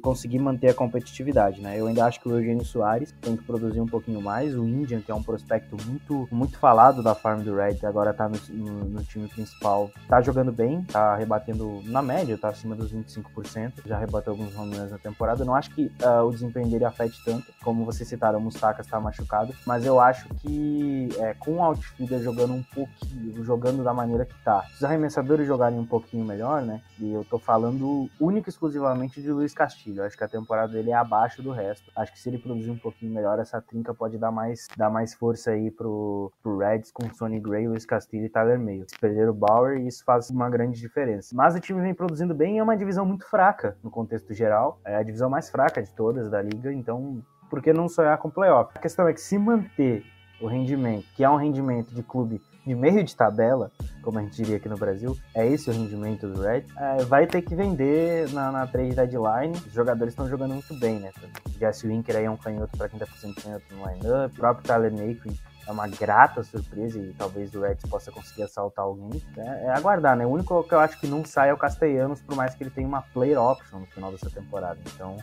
conseguir manter a competitividade, né? Eu ainda acho que o Eugênio Soares tem que produzir um pouquinho mais, o Indian, que é um prospecto muito, muito falado da farm do Reds, agora tá no, no, no time principal, tá jogando bem, tá rebatendo na média, tá acima dos 25%, já rebateu alguns home runs na temporada. Não acho que uh, o desempenho dele afete tanto, como vocês citaram, o Mustakas tá machucado, mas eu acho que é, com o outfielder jogando um pouquinho, jogando da maneira que tá, os arremessadores jogarem um pouquinho melhor, né, e eu tô falando única e exclusivamente de Luiz Castilho, acho que a temporada dele é abaixo do resto, acho que se ele produzir um pouquinho melhor, essa trinca pode dar mais, dar mais força aí pro, pro Reds com Sonny Gray, Luiz Castilho e Mayo perder o Bauer isso faz uma grande diferença. Mas o time vem produzindo bem e é uma divisão muito fraca no contexto geral. É a divisão mais fraca de todas da liga, então por que não sonhar com playoff? A questão é que se manter o rendimento, que é um rendimento de clube de meio de tabela, como a gente diria aqui no Brasil, é esse o rendimento do Red, é, vai ter que vender na, na trade deadline. Os jogadores estão jogando muito bem, né? Jesse Winker aí é um canhoto para quem tá fazendo canhoto no line-up, o próprio Tyler Naquin é uma grata surpresa e talvez o Reds possa conseguir assaltar alguém. É, é, aguardar, né? O único que eu acho que não sai é o Castellanos, por mais que ele tenha uma player option no final dessa temporada. Então,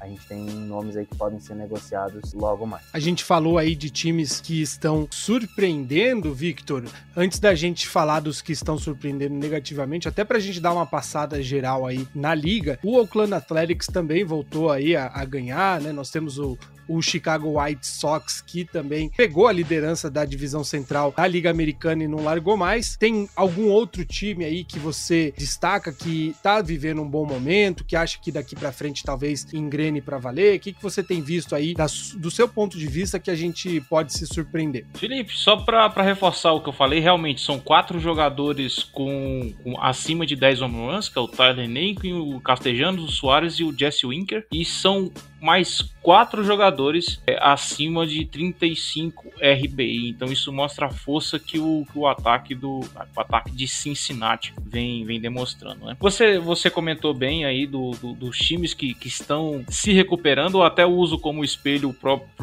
a gente tem nomes aí que podem ser negociados logo mais. A gente falou aí de times que estão surpreendendo, Victor. Antes da gente falar dos que estão surpreendendo negativamente, até pra gente dar uma passada geral aí na liga, o Oakland Athletics também voltou aí a, a ganhar, né? Nós temos o, o Chicago White Sox, que também pegou a liderança da divisão central da Liga Americana e não largou mais. Tem algum outro time aí que você destaca que tá vivendo um bom momento, que acha que daqui para frente talvez para valer? O que, que você tem visto aí da, do seu ponto de vista que a gente pode se surpreender? Felipe, só para reforçar o que eu falei, realmente são quatro jogadores com, com acima de 10 home runs, que é o Tyler Naquin, o Castellanos, o Soares e o Jesse Winker, e são mais quatro jogadores é, acima de 35 RBI. Então isso mostra a força que o, que o ataque do o ataque de Cincinnati vem, vem demonstrando. Né? Você, você comentou bem aí do, do, dos times que, que estão se recuperando, ou até uso como espelho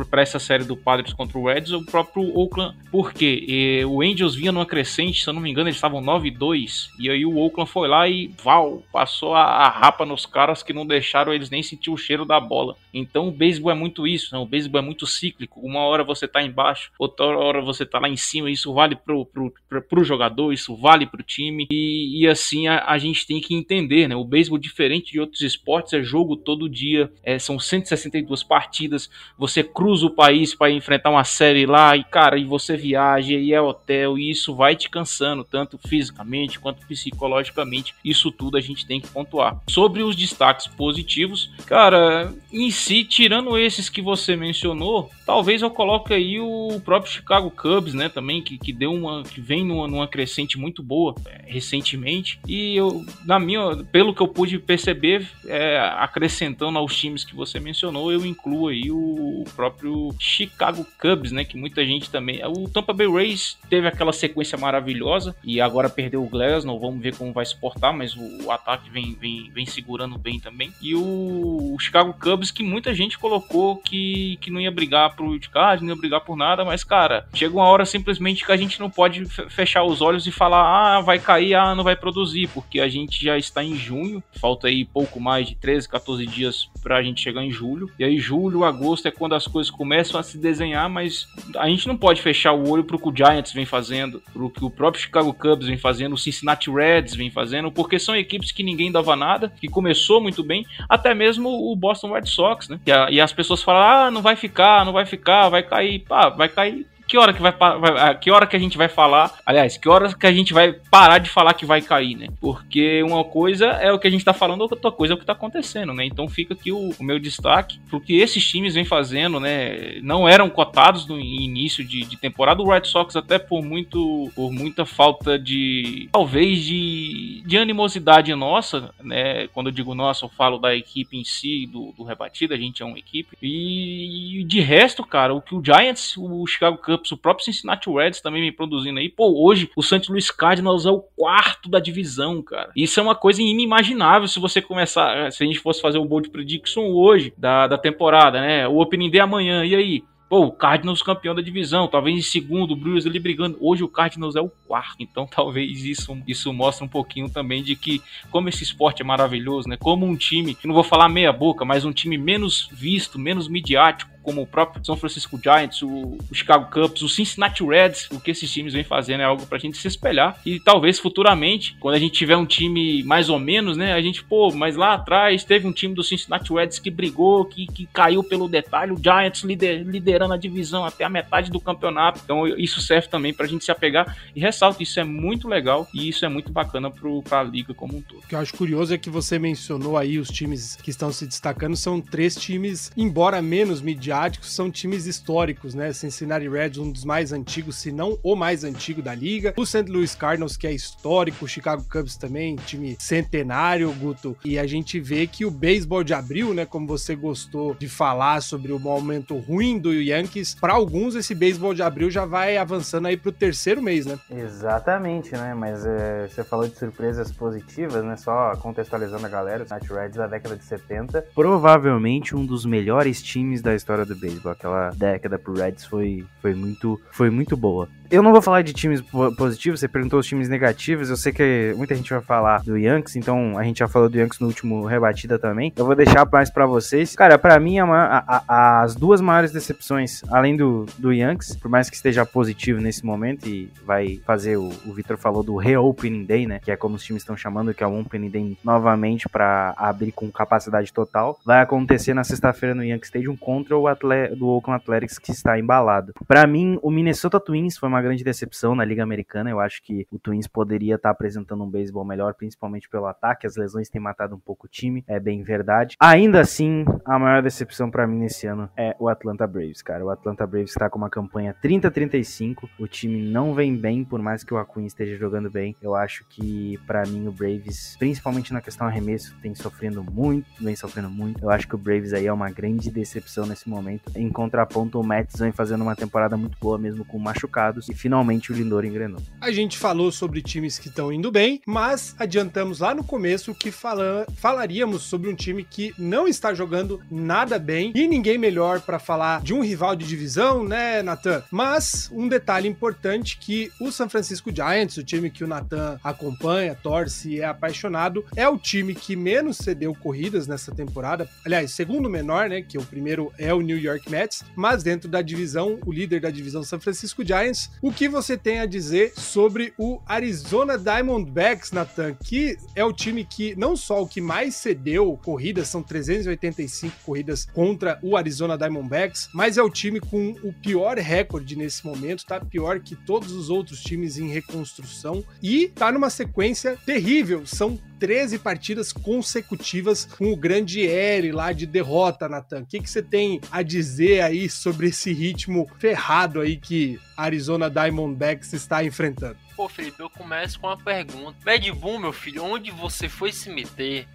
para essa série do Padres contra o Reds, o próprio Oakland, porque e, o Angels vinha numa crescente, se eu não me engano, eles estavam 9-2, e aí o Oakland foi lá e val, passou a, a rapa nos caras que não deixaram eles nem sentir o cheiro da bola. Então o beisebol é muito isso, né? o beisebol é muito cíclico. Uma hora você tá embaixo, outra hora você tá lá em cima. Isso vale pro, pro, pro, pro jogador, isso vale pro time. E, e assim a, a, gente tem que entender, né? O beisebol, diferente de outros esportes, é jogo todo dia. É, são 162 partidas. Você cruza o país para enfrentar uma série lá e, cara, e você viaja e é hotel. E isso vai te cansando, tanto fisicamente quanto psicologicamente. Isso tudo a gente tem que pontuar. Sobre os destaques positivos, cara, em si, tirando esses que você mencionou, talvez eu coloque aí o próprio Chicago Cubs, né, também, que, que deu uma. que vem numa, numa crescente muito boa é, recentemente. E eu, na minha, pelo que eu pude perceber, é, acrescentando aos times que você mencionou, eu incluo aí o, o próprio Chicago Cubs, né, que muita gente também. O Tampa Bay Rays teve aquela sequência maravilhosa e agora perdeu o Glasnow, vamos ver como vai se portar, mas o, o ataque vem, vem, vem segurando bem também. E o, o Chicago Cubs, que muita gente colocou que, que não ia brigar pro wildcard, não ia brigar por nada, mas cara, chega uma hora simplesmente que a gente não pode fechar os olhos e falar, ah, vai cair, ah, não vai produzir, porque a gente já está em junho, falta aí pouco mais de 13, 14 dias pra gente chegar em julho, e aí julho, agosto é quando as coisas começam a se desenhar, mas a gente não pode fechar o olho pro que o Giants vem fazendo, pro que o próprio Chicago Cubs vem fazendo, o Cincinnati Reds vem fazendo, porque são equipes que ninguém dava nada, que começou muito bem, até mesmo o Boston Red Sox, né? E, a, e as pessoas falam, ah, não vai ficar, não vai ficar, vai cair. Pá, vai cair que hora que vai, vai, ah, que hora que a gente vai falar, aliás, que hora que a gente vai parar de falar que vai cair, né? Porque uma coisa é o que a gente tá falando, outra coisa é o que tá acontecendo, né? Então fica aqui o, o meu destaque porque esses times vêm fazendo, né? Não eram cotados no início de, de, temporada, o Red Sox até por muito por muita falta de talvez de, de animosidade nossa, né? Quando eu digo nossa, eu falo da equipe em si, do, do rebatida, a gente é uma equipe. E de resto, cara, o que o Giants, o Chicago Cubs Cubs, o próprio Cincinnati Reds também vem produzindo aí. Pô, hoje o St. Louis Cardinals é o quarto da divisão, cara. Isso é uma coisa inimaginável se você começar, se a gente fosse fazer o bold prediction hoje da, da temporada, né? O opening day amanhã, e aí? Pô, o Cardinals campeão da divisão, talvez em segundo, o Brewers ali brigando. Hoje o Cardinals é o quarto, então talvez isso, isso mostre um pouquinho também de que como esse esporte é maravilhoso, né? Como um time, não vou falar meia boca, mas um time menos visto, menos midiático, como o próprio São Francisco Giants, o, o, Chicago Cubs, o Cincinnati Reds, o que esses times vêm fazendo é algo pra gente se espelhar. E talvez futuramente, quando a gente tiver um time mais ou menos, né? A gente, pô, mas lá atrás teve um time do Cincinnati Reds que brigou, que, que caiu pelo detalhe, o Giants lider, liderando a divisão até a metade do campeonato. Então isso serve também pra gente se apegar. E ressalto, isso é muito legal e isso é muito bacana pro, pra liga como um todo. O que eu acho curioso é que você mencionou aí os times que estão se destacando, são três times, embora menos midiáticos midiáticos são times históricos, né? Cincinnati Reds, um dos mais antigos, se não o mais antigo da liga. O St. Louis Cardinals, que é histórico. O Chicago Cubs também, time centenário, Guto. E a gente vê que o beisebol de abril, né? Como você gostou de falar sobre o momento ruim do Yankees, para alguns esse beisebol de abril já vai avançando aí pro terceiro mês, né? Exatamente, né? Mas é, você falou de surpresas positivas, né? Só contextualizando a galera, o Cincinnati Reds da década de 70, provavelmente um dos melhores times da história do beisebol. Aquela década pro Reds foi, foi, muito, foi muito boa. Eu não vou falar de times positivos, você perguntou os times negativos. Eu sei que muita gente vai falar do Yankees, então a gente já falou do Yankees no último rebatida também. Eu vou deixar mais para vocês. Cara, para mim, a, a, as duas maiores decepções, além do, do Yankees, por mais que esteja positivo nesse momento e vai fazer, o, o Victor falou do Reopening Day, né? Que é como os times estão chamando, que é o Opening Day novamente para abrir com capacidade total. Vai acontecer na sexta-feira no Yankee Stadium contra o atle do Oakland Athletics, que está embalado. Para mim, o Minnesota Twins foi uma uma grande decepção na Liga Americana. Eu acho que o Twins poderia estar apresentando um beisebol melhor, principalmente pelo ataque. As lesões têm matado um pouco o time, é bem verdade. Ainda assim, a maior decepção para mim nesse ano é o Atlanta Braves, cara. O Atlanta Braves está com uma campanha 30-35. O time não vem bem, por mais que o Aquin esteja jogando bem. Eu acho que para mim o Braves, principalmente na questão arremesso, tem sofrendo muito, vem sofrendo muito. Eu acho que o Braves aí é uma grande decepção nesse momento. Em contraponto, o Mets vem fazendo uma temporada muito boa, mesmo com machucados, e finalmente o Lindor engrenou. A gente falou sobre times que estão indo bem, mas adiantamos lá no começo que fala, falaríamos sobre um time que não está jogando nada bem e ninguém melhor para falar de um rival de divisão, né, Nathan? Mas um detalhe importante que o San Francisco Giants, o time que o Nathan acompanha, torce e é apaixonado, é o time que menos cedeu corridas nessa temporada. Aliás, segundo menor, né, que o primeiro é o New York Mets, mas dentro da divisão, o líder da divisão San Francisco Giants. O que você tem a dizer sobre o Arizona Diamondbacks, Nathan, que é o time que não só o que mais cedeu corridas, são 385 corridas contra o Arizona Diamondbacks, mas é o time com o pior recorde nesse momento, tá pior que todos os outros times em reconstrução e tá numa sequência terrível. São 13 partidas consecutivas com o grande L lá de derrota, Nathan. O que, que você tem a dizer aí sobre esse ritmo ferrado aí que Arizona Diamondbacks está enfrentando? Pô, Felipe, eu começo com uma pergunta. Mad Boom, meu filho, onde você foi se meter?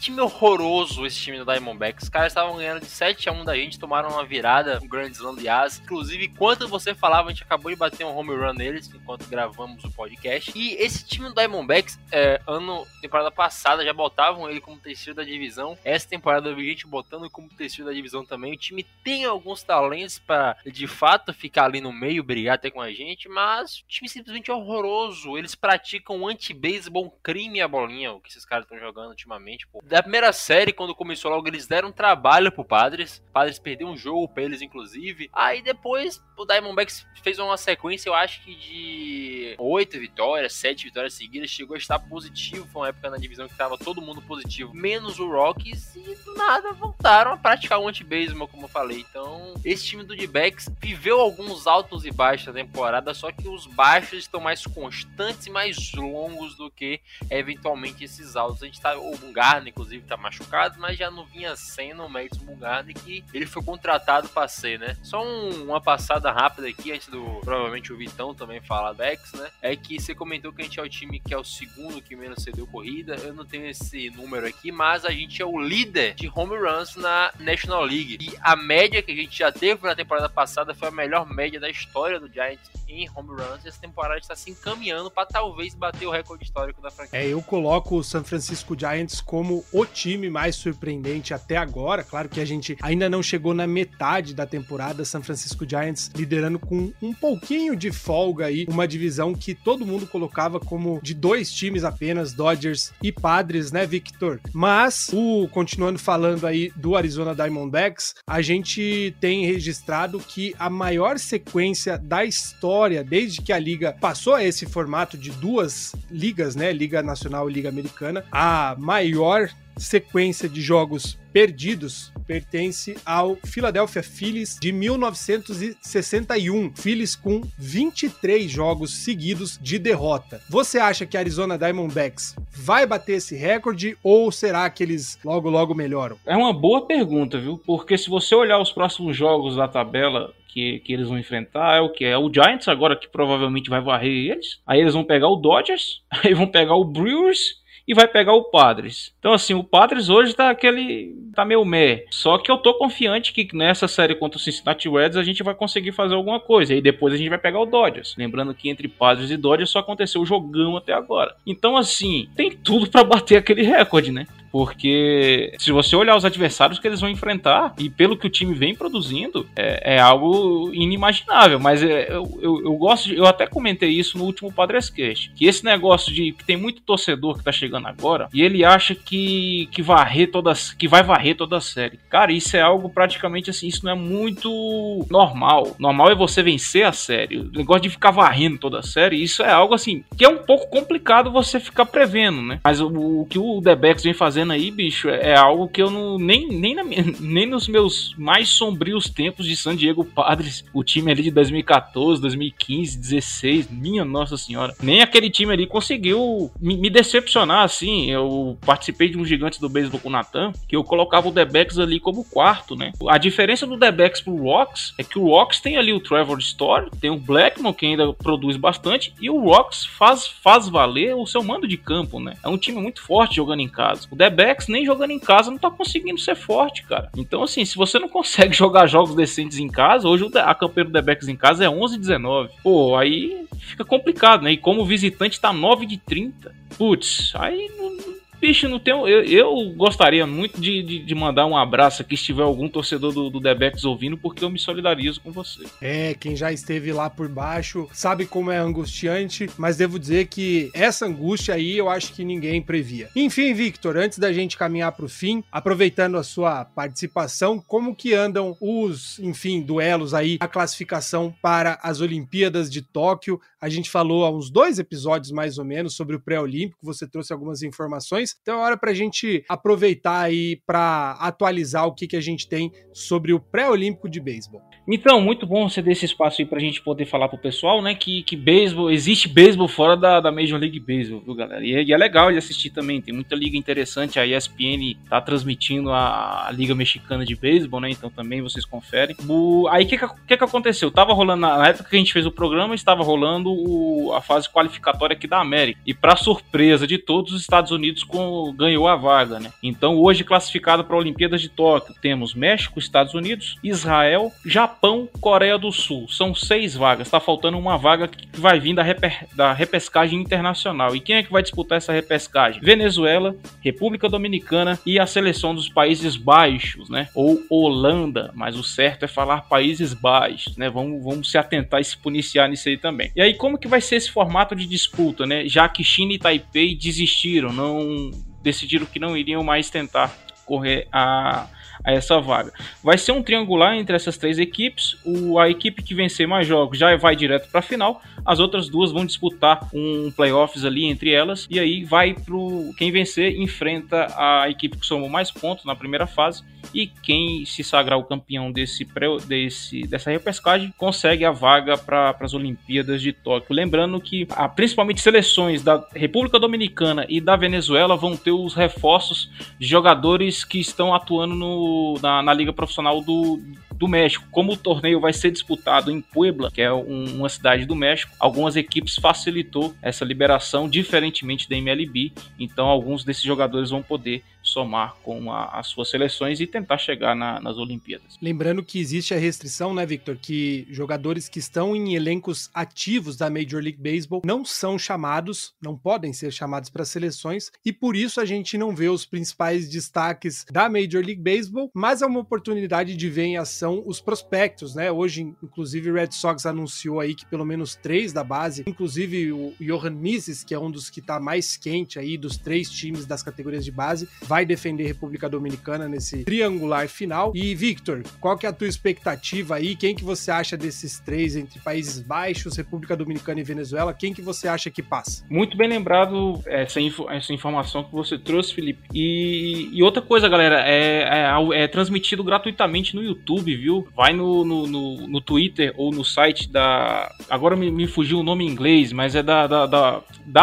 Time horroroso esse time do Diamondbacks. Os caras estavam ganhando de 7 a 1 da gente, tomaram uma virada, um Grand Slam de As. Inclusive, enquanto você falava, a gente acabou de bater um home run neles, enquanto gravamos o podcast. E esse time do Diamondbacks, é, ano, temporada passada, já botavam ele como terceiro da divisão. Essa temporada eu vi gente botando como terceiro da divisão também. O time tem alguns talentos para de fato ficar ali no meio, brigar até com a gente, mas o time simplesmente é horroroso. Eles praticam anti-baseball crime a bolinha, o que esses caras estão jogando ultimamente, pô da primeira série, quando começou logo, eles deram trabalho pro Padres. Padres perdeu um jogo pra eles, inclusive. Aí depois o Diamondbacks fez uma sequência, eu acho que de oito vitórias, sete vitórias seguidas. Chegou a estar positivo. Foi uma época na divisão que tava todo mundo positivo, menos o Rockies. E do nada voltaram a praticar o anti-baseball, como eu falei. Então, esse time do D-Backs viveu alguns altos e baixos na temporada, só que os baixos estão mais constantes e mais longos do que eventualmente esses altos. A gente tá. O Garner, inclusive tá machucado, mas já não vinha sendo o Madison Bumgarner que ele foi contratado para ser, né? Só um, uma passada rápida aqui, antes do provavelmente o Vitão também falar do X, né? É que você comentou que a gente é o time que é o segundo que menos cedeu corrida. Eu não tenho esse número aqui, mas a gente é o líder de home runs na National League. E a média que a gente já teve na temporada passada foi a melhor média da história do Giants em home runs. Essa temporada está se encaminhando para talvez bater o recorde histórico da franquia. É, eu coloco o San Francisco Giants como o time mais surpreendente até agora. Claro que a gente ainda não chegou na metade da temporada. San Francisco Giants liderando com um pouquinho de folga aí, uma divisão que todo mundo colocava como de dois times apenas, Dodgers e Padres, né, Victor? Mas, o continuando falando aí do Arizona Diamondbacks, a gente tem registrado que a maior sequência da história, desde que a liga passou a esse formato de duas ligas, né, Liga Nacional e Liga Americana, a maior sequência de jogos perdidos pertence ao Philadelphia Phillies de 1961. Phillies com 23 jogos seguidos de derrota. Você acha que a Arizona Diamondbacks vai bater esse recorde ou será que eles logo logo melhoram? É uma boa pergunta, viu? Porque se você olhar os próximos jogos da tabela que, que eles vão enfrentar é o que? É o Giants agora que provavelmente vai varrer eles. Aí eles vão pegar o Dodgers, aí vão pegar o Brewers e vai pegar o Padres. Então, assim, o Padres hoje tá aquele. tá meio meh. Só que eu tô confiante que nessa série contra o Cincinnati Reds a gente vai conseguir fazer alguma coisa. E depois a gente vai pegar o Dodgers. Lembrando que entre Padres e Dodgers só aconteceu o jogão até agora. Então, assim, tem tudo para bater aquele recorde, né? Porque se você olhar os adversários que eles vão enfrentar, e pelo que o time vem produzindo, é, é algo inimaginável. Mas é, eu, eu, eu, gosto de, Eu até comentei isso no último Padres Cast. Que esse negócio de que tem muito torcedor que tá chegando agora, e ele acha que, que varrer todas. que vai varrer toda a série. Cara, isso é algo praticamente assim, isso não é muito normal. Normal é você vencer a série. O negócio de ficar varrendo toda a série, isso é algo assim, que é um pouco complicado você ficar prevendo, né? Mas o, o que o Backs vem fazendo fazendo aí, bicho, é, é algo que eu não. Nem, nem, na, nem nos meus mais sombrios tempos de San Diego Padres, o time ali de 2014, 2015, 16, minha nossa senhora. Nem aquele time ali conseguiu me, me decepcionar assim. Eu participei de um gigante do beisebol com o Natan, que eu colocava o Debex ali como quarto, né? A diferença do Debex pro Rocks é que o Rocks tem ali o Trevor Story, tem o Blackmon que ainda produz bastante, e o Rocks faz, faz valer o seu mando de campo, né? É um time muito forte jogando em casa. O Debex nem jogando em casa não tá conseguindo ser forte, cara. Então, assim, se você não consegue jogar jogos decentes em casa, hoje a campanha do Debex em casa é 11-19. Pô, aí fica complicado, né? E como visitante tá 9 de 30. Putz, aí não Bicho, não tem. Eu, eu gostaria muito de, de, de, mandar um abraço aqui se tiver algum torcedor do, do Debex ouvindo, porque eu me solidarizo com você. É, quem já esteve lá por baixo sabe como é angustiante, mas devo dizer que essa angústia aí eu acho que ninguém previa. Enfim, Victor, antes da gente caminhar para o fim, aproveitando a sua participação, como que andam os, enfim, duelos aí, a classificação para as Olimpíadas de Tóquio? A gente falou há uns dois episódios mais ou menos sobre o pré-olímpico, você trouxe algumas informações então é hora para a gente aproveitar aí para atualizar o que, que a gente tem sobre o pré-olímpico de beisebol. Então, muito bom você ter esse espaço aí pra gente poder falar pro pessoal, né, que, que beisebol, existe beisebol fora da, da Major League Baseball, viu, galera? E é, e é, legal de assistir também, tem muita liga interessante, a ESPN tá transmitindo a, a Liga Mexicana de Beisebol, né, então também vocês conferem. O, aí, o que, que que aconteceu? Tava rolando, na época que a gente fez o programa, estava rolando o, a fase qualificatória aqui da América, e pra surpresa de todos, os Estados Unidos com, ganhou a vaga, né? Então, hoje classificado para a Olimpíadas de Tóquio, temos México, Estados Unidos, Israel, Japão, Coreia do Sul. São seis vagas. Está faltando uma vaga que vai vir da, reper, da repescagem internacional. E quem é que vai disputar essa repescagem? Venezuela, República Dominicana e a seleção dos Países Baixos, né? Ou Holanda, mas o certo é falar Países Baixos, né? Vamos, vamos se atentar e se puniciar nisso aí também. E aí, como que vai ser esse formato de disputa, né? Já que China e Taipei desistiram, não decidiram que não iriam mais tentar correr a a essa vaga. Vai ser um triangular entre essas três equipes. O, a equipe que vencer mais jogos já vai direto para a final. As outras duas vão disputar um playoffs ali entre elas. E aí vai pro quem vencer enfrenta a equipe que somou mais pontos na primeira fase. E quem se sagrar o campeão desse, desse dessa repescagem consegue a vaga para as Olimpíadas de Tóquio. Lembrando que a, principalmente seleções da República Dominicana e da Venezuela vão ter os reforços de jogadores que estão atuando no na, na Liga Profissional do, do México. Como o torneio vai ser disputado em Puebla, que é um, uma cidade do México, algumas equipes facilitou essa liberação, diferentemente da MLB. Então, alguns desses jogadores vão poder somar com a, as suas seleções e tentar chegar na, nas Olimpíadas. Lembrando que existe a restrição, né, Victor, que jogadores que estão em elencos ativos da Major League Baseball não são chamados, não podem ser chamados para seleções e por isso a gente não vê os principais destaques da Major League Baseball, mas é uma oportunidade de ver em ação os prospectos, né? Hoje, inclusive, o Red Sox anunciou aí que pelo menos três da base, inclusive o Johan Mises, que é um dos que está mais quente aí dos três times das categorias de base, vai defender República Dominicana nesse triangular final. E Victor, qual que é a tua expectativa aí? Quem que você acha desses três entre Países Baixos, República Dominicana e Venezuela? Quem que você acha que passa? Muito bem lembrado essa, essa informação que você trouxe, Felipe. E, e outra coisa, galera, é, é, é, transmitido gratuitamente no YouTube, viu? Vai no, no, no, no Twitter ou no site da. Agora me, me fugiu o nome em inglês, mas é da, da, da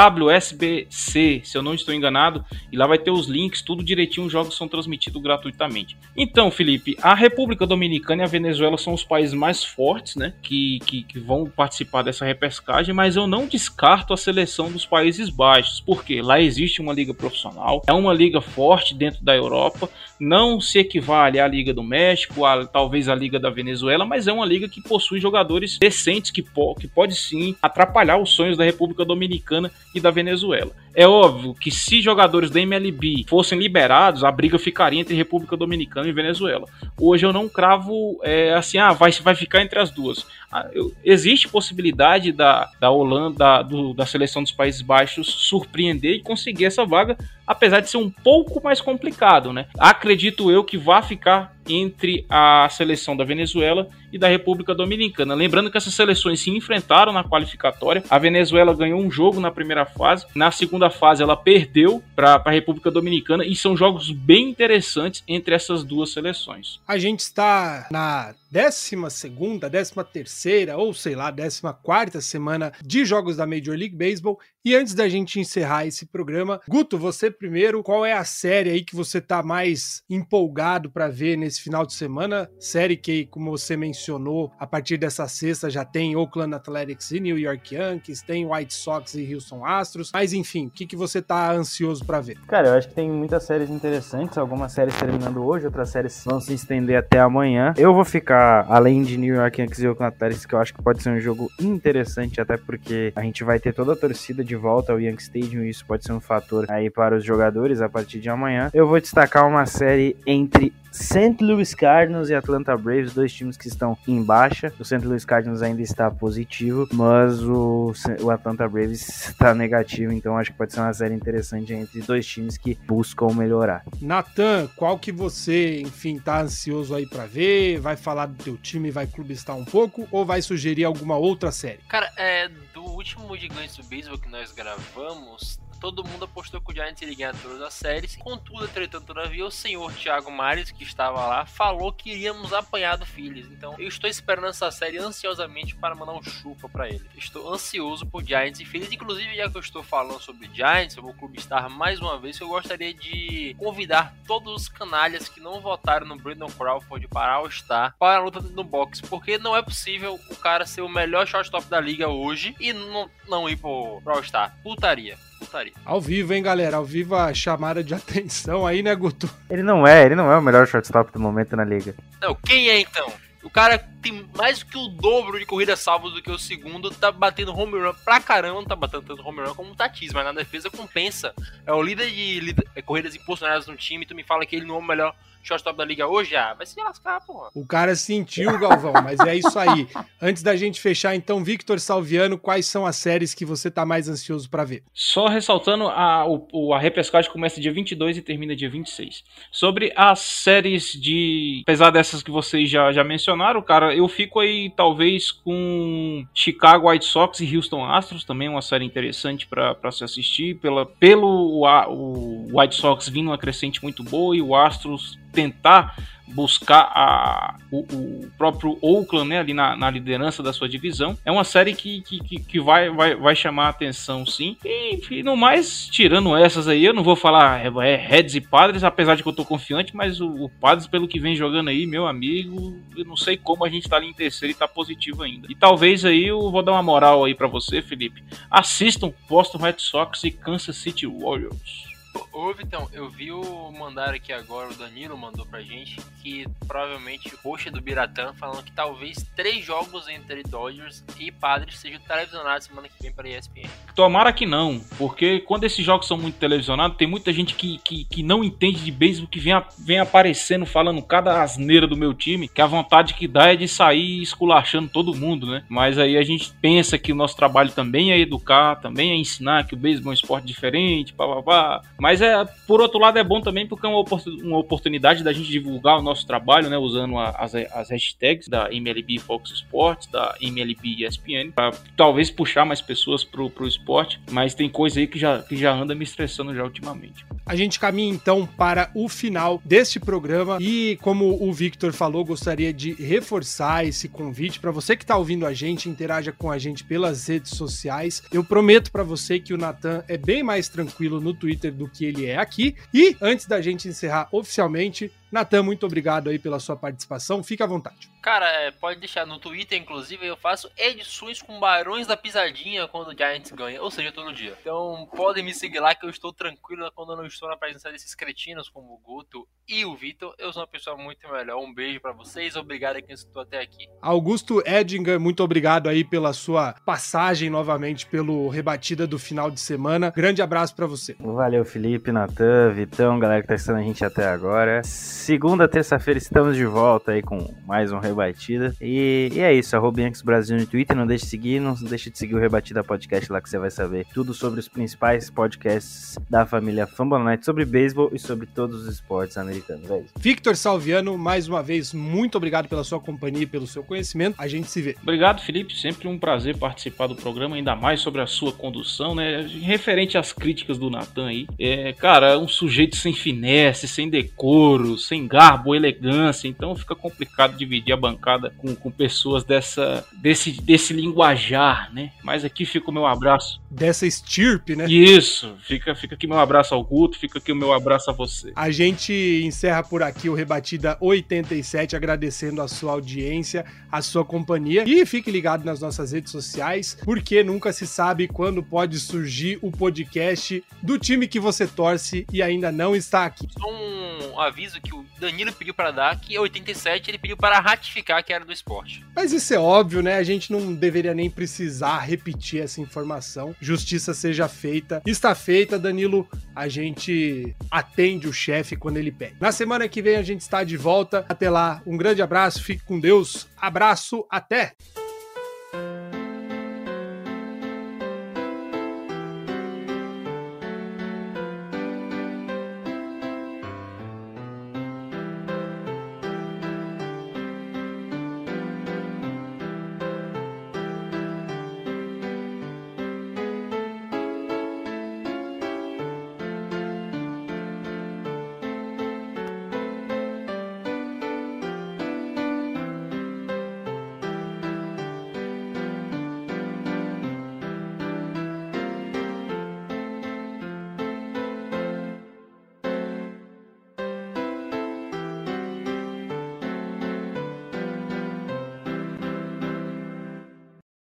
WSBC, se eu não estou enganado. E lá vai ter os links, tudo direitinho, os jogos são transmitidos gratuitamente. Então, Felipe, a República Dominicana e a Venezuela são os países mais fortes, né? Que, que, que vão participar dessa repescagem, mas eu não descarto a seleção dos Países Baixos, porque lá existe uma liga profissional, é uma liga forte dentro da Europa, não se equivale à Liga do México, a, talvez à Liga da Venezuela, mas é uma liga que possui jogadores decentes que, po que pode sim atrapalhar os sonhos da República Dominicana e da Venezuela. É óbvio que se jogadores da MLB fossem liberados, a briga ficaria entre República Dominicana e Venezuela. Hoje eu não cravo é, assim, ah, vai, vai ficar entre as duas. Ah, eu, existe possibilidade da, da Holanda, do, da seleção dos Países Baixos surpreender e conseguir essa vaga, apesar de ser um pouco mais complicado, né? Acredito eu que vai ficar entre a seleção da Venezuela e da República Dominicana. Lembrando que essas seleções se enfrentaram na qualificatória. A Venezuela ganhou um jogo na primeira fase, na segunda fase ela perdeu para a República Dominicana e são jogos bem interessantes entre essas duas seleções. A gente está na décima segunda, décima terceira ou sei lá, décima quarta semana de jogos da Major League Baseball. E antes da gente encerrar esse programa, Guto, você primeiro, qual é a série aí que você tá mais empolgado para ver nesse final de semana? Série que, como você mencionou, a partir dessa sexta já tem Oakland Athletics e New York Yankees, tem White Sox e Houston Astros. Mas enfim, o que, que você tá ansioso para ver? Cara, eu acho que tem muitas séries interessantes, algumas séries terminando hoje, outras séries vão se estender até amanhã. Eu vou ficar, além de New York Yankees e Oakland Athletics, que eu acho que pode ser um jogo interessante, até porque a gente vai ter toda a torcida de volta ao Yankee Stadium e isso pode ser um fator aí para os jogadores a partir de amanhã. Eu vou destacar uma série entre St. Louis Cardinals e Atlanta Braves, dois times que estão em baixa. O St. Louis Cardinals ainda está positivo, mas o, o Atlanta Braves está negativo, então acho que pode ser uma série interessante entre dois times que buscam melhorar. Natan, qual que você, enfim, tá ansioso aí para ver? Vai falar do teu time, vai clubistar um pouco ou vai sugerir alguma outra série? Cara, é do último Gigantes do Baseball que nós gravamos, todo mundo apostou que o Giants iria ganhar todas as séries. Contudo, entretanto, todavia, o senhor Thiago Mares, que estava lá, falou que iríamos apanhar do Phillies. Então, eu estou esperando essa série ansiosamente para mandar um chupa para ele. Estou ansioso por Giants e Phillies. Inclusive, já que eu estou falando sobre Giants, eu vou clubistar mais uma vez. Eu gostaria de convidar todos os canalhas que não votaram no Brandon Crawford para All-Star para a luta no box, porque não é possível o cara ser o melhor shortstop da liga hoje e não, não ir pro All-Star. Putaria putaria. Ao vivo, hein, galera? Ao vivo a chamada de atenção aí, né, Guto? Ele não é, ele não é o melhor shortstop do momento na liga. Não, quem é então? O cara tem mais do que o dobro de corridas salvas do que o segundo, tá batendo home run pra caramba, não tá batendo tanto home run como o Tatis, mas na defesa compensa. É o líder de é, corridas impulsionadas no time, tu me fala que ele não é o melhor shortstop da liga hoje, ah, vai se lascar, porra. O cara sentiu, Galvão, mas é isso aí. Antes da gente fechar, então, Victor Salviano, quais são as séries que você tá mais ansioso para ver? Só ressaltando, a, o, a repescagem começa dia 22 e termina dia 26. Sobre as séries de. Apesar dessas que vocês já, já mencionaram, cara, eu fico aí talvez com Chicago White Sox e Houston Astros, também uma série interessante para se assistir. Pela, pelo o, o White Sox vindo uma crescente muito boa e o Astros tentar buscar a, o, o, próprio Oakland né, ali na, na, liderança da sua divisão. É uma série que, que, que vai, vai, vai chamar a atenção, sim. E, e no mais, tirando essas aí, eu não vou falar é, é Reds e Padres, apesar de que eu tô confiante, mas o, o Padres, pelo que vem jogando aí, meu amigo, eu não sei como a gente tá ali em terceiro e tá positivo ainda. E talvez aí eu vou dar uma moral aí para você, Felipe. Assistam Boston Red Sox e Kansas City Warriors. Ô, Vitão, eu vi o mandar aqui agora, o Danilo mandou pra gente, que provavelmente o post do Biratã falando que talvez três jogos entre Dodgers e Padres sejam televisionados semana que vem para ESPN. Tomara que não, porque quando esses jogos são muito televisionados, tem muita gente que, que, que não entende de beisebol, que vem, a, vem aparecendo, falando cada asneira do meu time, que a vontade que dá é de sair esculachando todo mundo, né? Mas aí a gente pensa que o nosso trabalho também é educar, também é ensinar que o beisebol é um esporte diferente, pá, mas é, por outro lado, é bom também porque é uma, uma oportunidade da gente divulgar o nosso trabalho, né? Usando a, as, as hashtags da MLB Fox Sports, da MLB ESPN, para talvez puxar mais pessoas pro, pro esporte. Mas tem coisa aí que já, que já anda me estressando já ultimamente. A gente caminha então para o final deste programa e, como o Victor falou, gostaria de reforçar esse convite para você que está ouvindo a gente, interaja com a gente pelas redes sociais. Eu prometo para você que o Natan é bem mais tranquilo no Twitter do que ele é aqui. E antes da gente encerrar oficialmente, Natan, muito obrigado aí pela sua participação. Fique à vontade. Cara, é, pode deixar no Twitter, inclusive, eu faço edições com Barões da Pisadinha quando o Giants ganha, ou seja, todo dia. Então podem me seguir lá que eu estou tranquilo quando eu não estou na presença desses cretinos como o Guto e o Vitor. Eu sou uma pessoa muito melhor. Um beijo para vocês, obrigado a quem escutou até aqui. Augusto Edinger, muito obrigado aí pela sua passagem novamente pelo rebatida do final de semana. Grande abraço para você. Valeu, Felipe, Natan, Vitão, galera que tá assistindo a gente até agora segunda, terça-feira estamos de volta aí com mais um Rebatida. E, e é isso, arroba Yankees Brasil no Twitter. Não deixe de seguir, não deixe de seguir o Rebatida Podcast lá que você vai saber tudo sobre os principais podcasts da família Fambonanet sobre beisebol e sobre todos os esportes americanos. É isso. Victor Salviano, mais uma vez, muito obrigado pela sua companhia e pelo seu conhecimento. A gente se vê. Obrigado, Felipe. Sempre um prazer participar do programa, ainda mais sobre a sua condução, né? Referente às críticas do Natan aí. É, cara, é um sujeito sem finesse, sem decoro, sem garbo, elegância. Então fica complicado dividir a bancada com, com pessoas dessa, desse, desse linguajar, né? Mas aqui fica o meu abraço. Dessa estirpe, né? Isso, fica, fica aqui meu abraço ao Guto, fica aqui o meu abraço a você. A gente encerra por aqui o Rebatida 87, agradecendo a sua audiência, a sua companhia. E fique ligado nas nossas redes sociais, porque nunca se sabe quando pode surgir o podcast do time que você torce e ainda não está aqui. Só um aviso que o Danilo pediu para dar, que em 87 ele pediu para ratificar que era do esporte. Mas isso é óbvio, né? A gente não deveria nem precisar repetir essa informação. Justiça seja feita. Está feita, Danilo. A gente atende o chefe quando ele pede. Na semana que vem a gente está de volta. Até lá, um grande abraço, fique com Deus. Abraço, até!